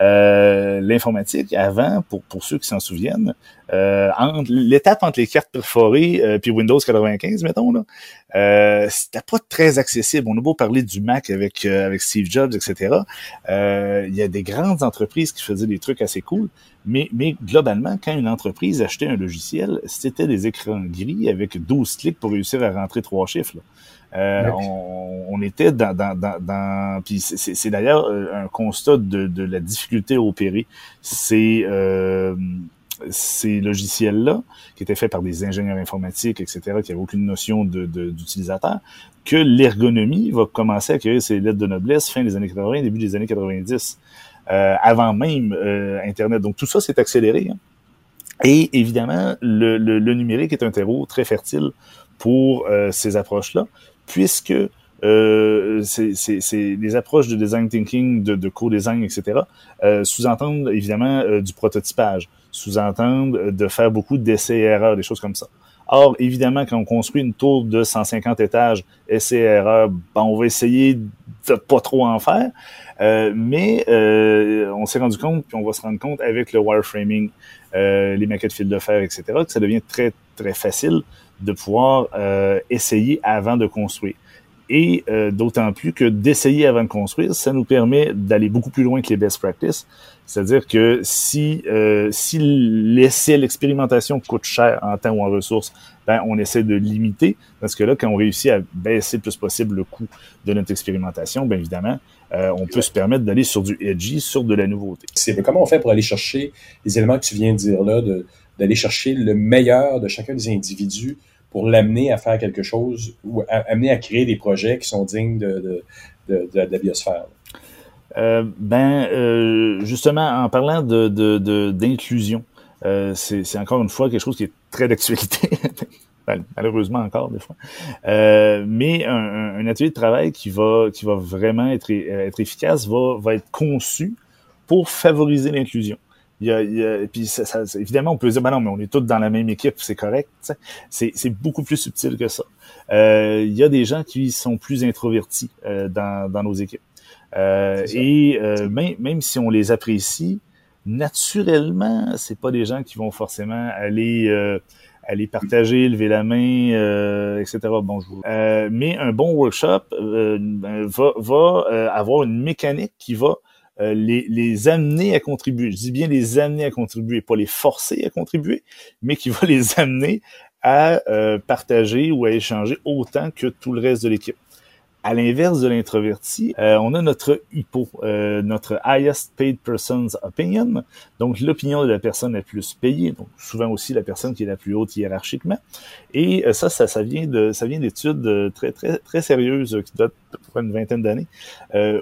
euh, l'informatique, avant, pour, pour ceux qui s'en souviennent, euh, l'étape entre les cartes perforées euh, puis Windows 95, mettons, là, euh, c'était pas très accessible. On a beau parler du Mac avec, euh, avec Steve Jobs, etc. Euh, il y a des grandes entreprises qui faisaient des trucs assez cool, mais, mais globalement, quand une entreprise achetait un logiciel, c'était des écrans gris avec 12 clics pour réussir à rentrer trois chiffres. Euh, on, on, était dans, dans, dans, dans puis c'est d'ailleurs un constat de, de, la difficulté à opérer. C'est euh, ces logiciels-là, qui étaient faits par des ingénieurs informatiques, etc., qui n'avaient aucune notion d'utilisateur, que l'ergonomie va commencer à acquérir ses lettres de noblesse fin des années 80, début des années 90, euh, avant même euh, Internet. Donc tout ça s'est accéléré. Hein. Et évidemment, le, le, numérique est un terreau très fertile pour euh, ces approches-là, puisque euh, c'est les approches de design thinking, de, de co-design, etc., euh, sous-entendent évidemment euh, du prototypage, sous-entendent de faire beaucoup d'essais et erreurs, des choses comme ça. Or, évidemment, quand on construit une tour de 150 étages, essai erreur, ben, on va essayer de pas trop en faire. Euh, mais euh, on s'est rendu compte, puis on va se rendre compte avec le wireframing, euh, les maquettes fil de fer, etc., que ça devient très, très facile de pouvoir euh, essayer avant de construire. Et euh, d'autant plus que d'essayer avant de construire, ça nous permet d'aller beaucoup plus loin que les best practices. C'est-à-dire que si, euh, si l'essai, l'expérimentation coûte cher en temps ou en ressources, ben, on essaie de limiter. Parce que là, quand on réussit à baisser le plus possible le coût de notre expérimentation, bien évidemment, euh, on peut se permettre d'aller sur du edgy, sur de la nouveauté. C'est comment on fait pour aller chercher les éléments que tu viens de dire là, d'aller chercher le meilleur de chacun des individus pour l'amener à faire quelque chose ou amener à créer des projets qui sont dignes de, la biosphère? Euh, ben, euh, justement, en parlant d'inclusion, euh, c'est, encore une fois quelque chose qui est très d'actualité. malheureusement encore des fois, mais un, un, atelier de travail qui va qui va vraiment être être efficace va va être conçu pour favoriser l'inclusion. Il y a, il y a, puis ça, ça, évidemment, on peut dire, ben non, mais on est tous dans la même équipe, c'est correct. C'est, beaucoup plus subtil que ça. Euh, il y a des gens qui sont plus introvertis euh, dans, dans nos équipes. Euh, et euh, même, même si on les apprécie, naturellement, c'est pas des gens qui vont forcément aller euh, aller partager, lever la main, euh, etc. Bonjour. Euh, mais un bon workshop ben, va, va avoir une mécanique qui va les, les amener à contribuer. Je dis bien les amener à contribuer, pas les forcer à contribuer, mais qui va les amener à partager ou à échanger autant que tout le reste de l'équipe. À l'inverse de l'introverti, euh, on a notre HIPO, euh, notre Highest Paid Person's Opinion, donc l'opinion de la personne la plus payée, donc souvent aussi la personne qui est la plus haute hiérarchiquement. Et euh, ça, ça, ça vient de, ça vient d'études très, très, très sérieuses qui datent une vingtaine d'années,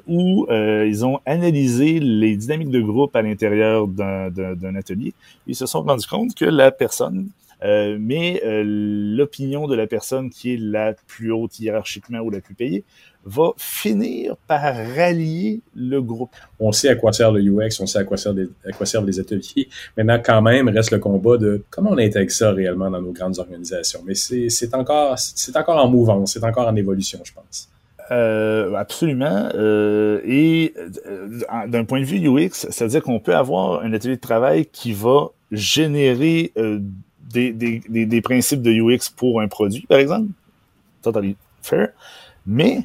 où ils ont analysé les dynamiques de groupe à l'intérieur d'un atelier. Ils se sont rendus compte que la personne euh, mais euh, l'opinion de la personne qui est la plus haute hiérarchiquement ou la plus payée va finir par rallier le groupe. On sait à quoi sert le UX, on sait à quoi servent, des, à quoi servent les ateliers. Maintenant, quand même, reste le combat de comment on intègre ça réellement dans nos grandes organisations. Mais c'est encore, c'est encore en mouvance, c'est encore en évolution, je pense. Euh, absolument. Euh, et euh, d'un point de vue UX, c'est-à-dire qu'on peut avoir un atelier de travail qui va générer euh, des, des, des, principes de UX pour un produit, par exemple. Totally fair. Mais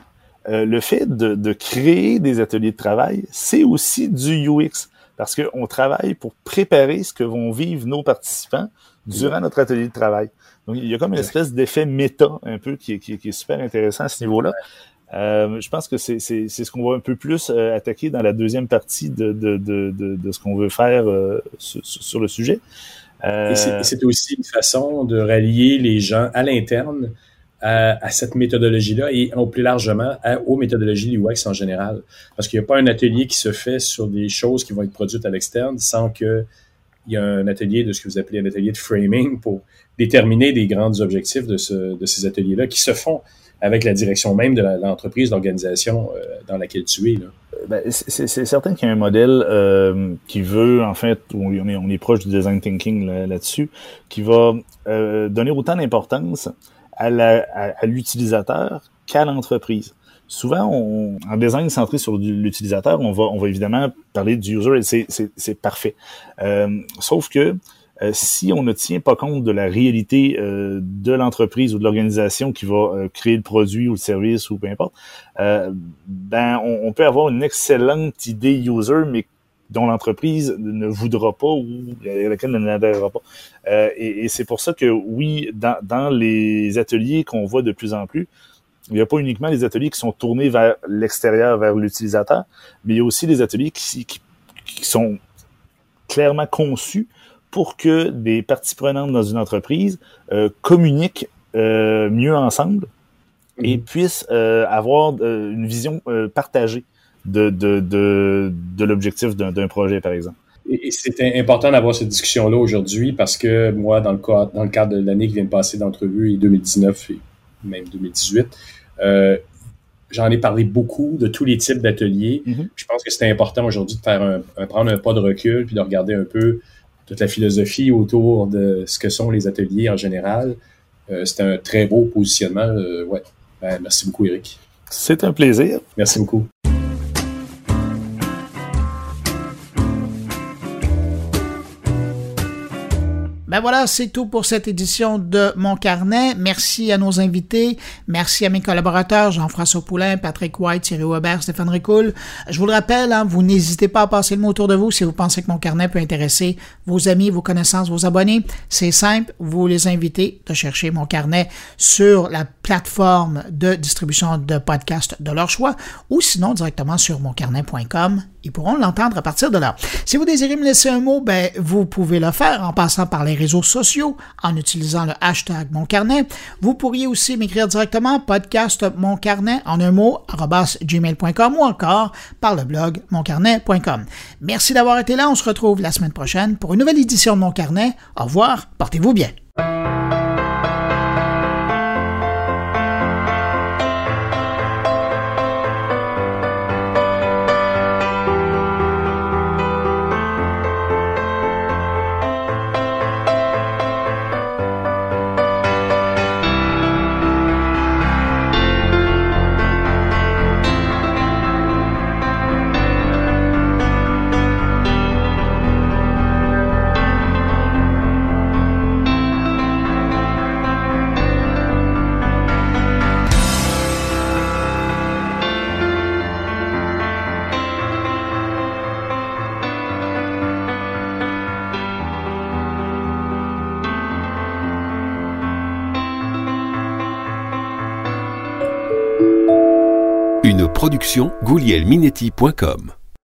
euh, le fait de, de, créer des ateliers de travail, c'est aussi du UX. Parce qu'on travaille pour préparer ce que vont vivre nos participants durant notre atelier de travail. Donc, il y a comme une espèce d'effet méta, un peu, qui, qui, qui est super intéressant à ce niveau-là. Euh, je pense que c'est ce qu'on va un peu plus euh, attaquer dans la deuxième partie de, de, de, de, ce qu'on veut faire euh, sur, sur, le sujet. Euh, c'est aussi une façon de rallier les gens à l'interne à, cette méthodologie-là et plus largement aux méthodologies UX en général. Parce qu'il n'y a pas un atelier qui se fait sur des choses qui vont être produites à l'externe sans qu'il y ait un atelier de ce que vous appelez un atelier de framing pour déterminer des grands objectifs de, ce, de ces ateliers-là qui se font avec la direction même de l'entreprise, l'organisation euh, dans laquelle tu es. Là. Ben, c'est certain qu'il y a un modèle euh, qui veut, en fait, on est, on est proche du design thinking là-dessus, qui va euh, donner autant d'importance à l'utilisateur à, qu'à l'entreprise. Souvent, on, en design centré sur l'utilisateur, on va, on va évidemment parler du user et c'est parfait. Euh, sauf que euh, si on ne tient pas compte de la réalité euh, de l'entreprise ou de l'organisation qui va euh, créer le produit ou le service ou peu importe, ben on, peut avoir une excellente idée user, mais dont l'entreprise ne voudra pas ou à laquelle elle n'adhérera pas. et, et c'est pour ça que oui, dans, dans les ateliers qu'on voit de plus en plus, il n'y a pas uniquement les ateliers qui sont tournés vers l'extérieur, vers l'utilisateur, mais il y a aussi des ateliers qui, qui, qui sont clairement conçus pour que des parties prenantes dans une entreprise euh, communiquent euh, mieux ensemble et mhm. puissent euh, avoir une vision partagée de, de, de, de l'objectif d'un projet, par exemple. Et c'est important d'avoir cette discussion-là aujourd'hui parce que moi, dans le, cadre, dans le cadre de l'année qui vient de passer d'entrevue, et 2019 et même 2018, euh, j'en ai parlé beaucoup de tous les types d'ateliers. Mhm. Je pense que c'est important aujourd'hui de faire un, prendre un pas de recul puis de regarder un peu toute la philosophie autour de ce que sont les ateliers en général c'était un très beau positionnement. ouais. Ben, merci beaucoup, Eric. C'est un plaisir. Merci beaucoup. Ben voilà, c'est tout pour cette édition de Mon Carnet. Merci à nos invités. Merci à mes collaborateurs, Jean-François Poulain, Patrick White, Thierry Weber, Stéphane Ricoul. Je vous le rappelle, hein, vous n'hésitez pas à passer le mot autour de vous si vous pensez que Mon Carnet peut intéresser vos amis, vos connaissances, vos abonnés. C'est simple, vous les invitez de chercher Mon Carnet sur la plateforme de distribution de podcasts de leur choix ou sinon directement sur moncarnet.com. Ils pourront l'entendre à partir de là. Si vous désirez me laisser un mot, ben, vous pouvez le faire en passant par les réseaux sociaux, en utilisant le hashtag Mon Carnet. Vous pourriez aussi m'écrire directement podcast Mon en un mot, gmail.com ou encore par le blog moncarnet.com. Merci d'avoir été là. On se retrouve la semaine prochaine pour une nouvelle édition de Mon Carnet. Au revoir. Portez-vous bien. goulielminetti.com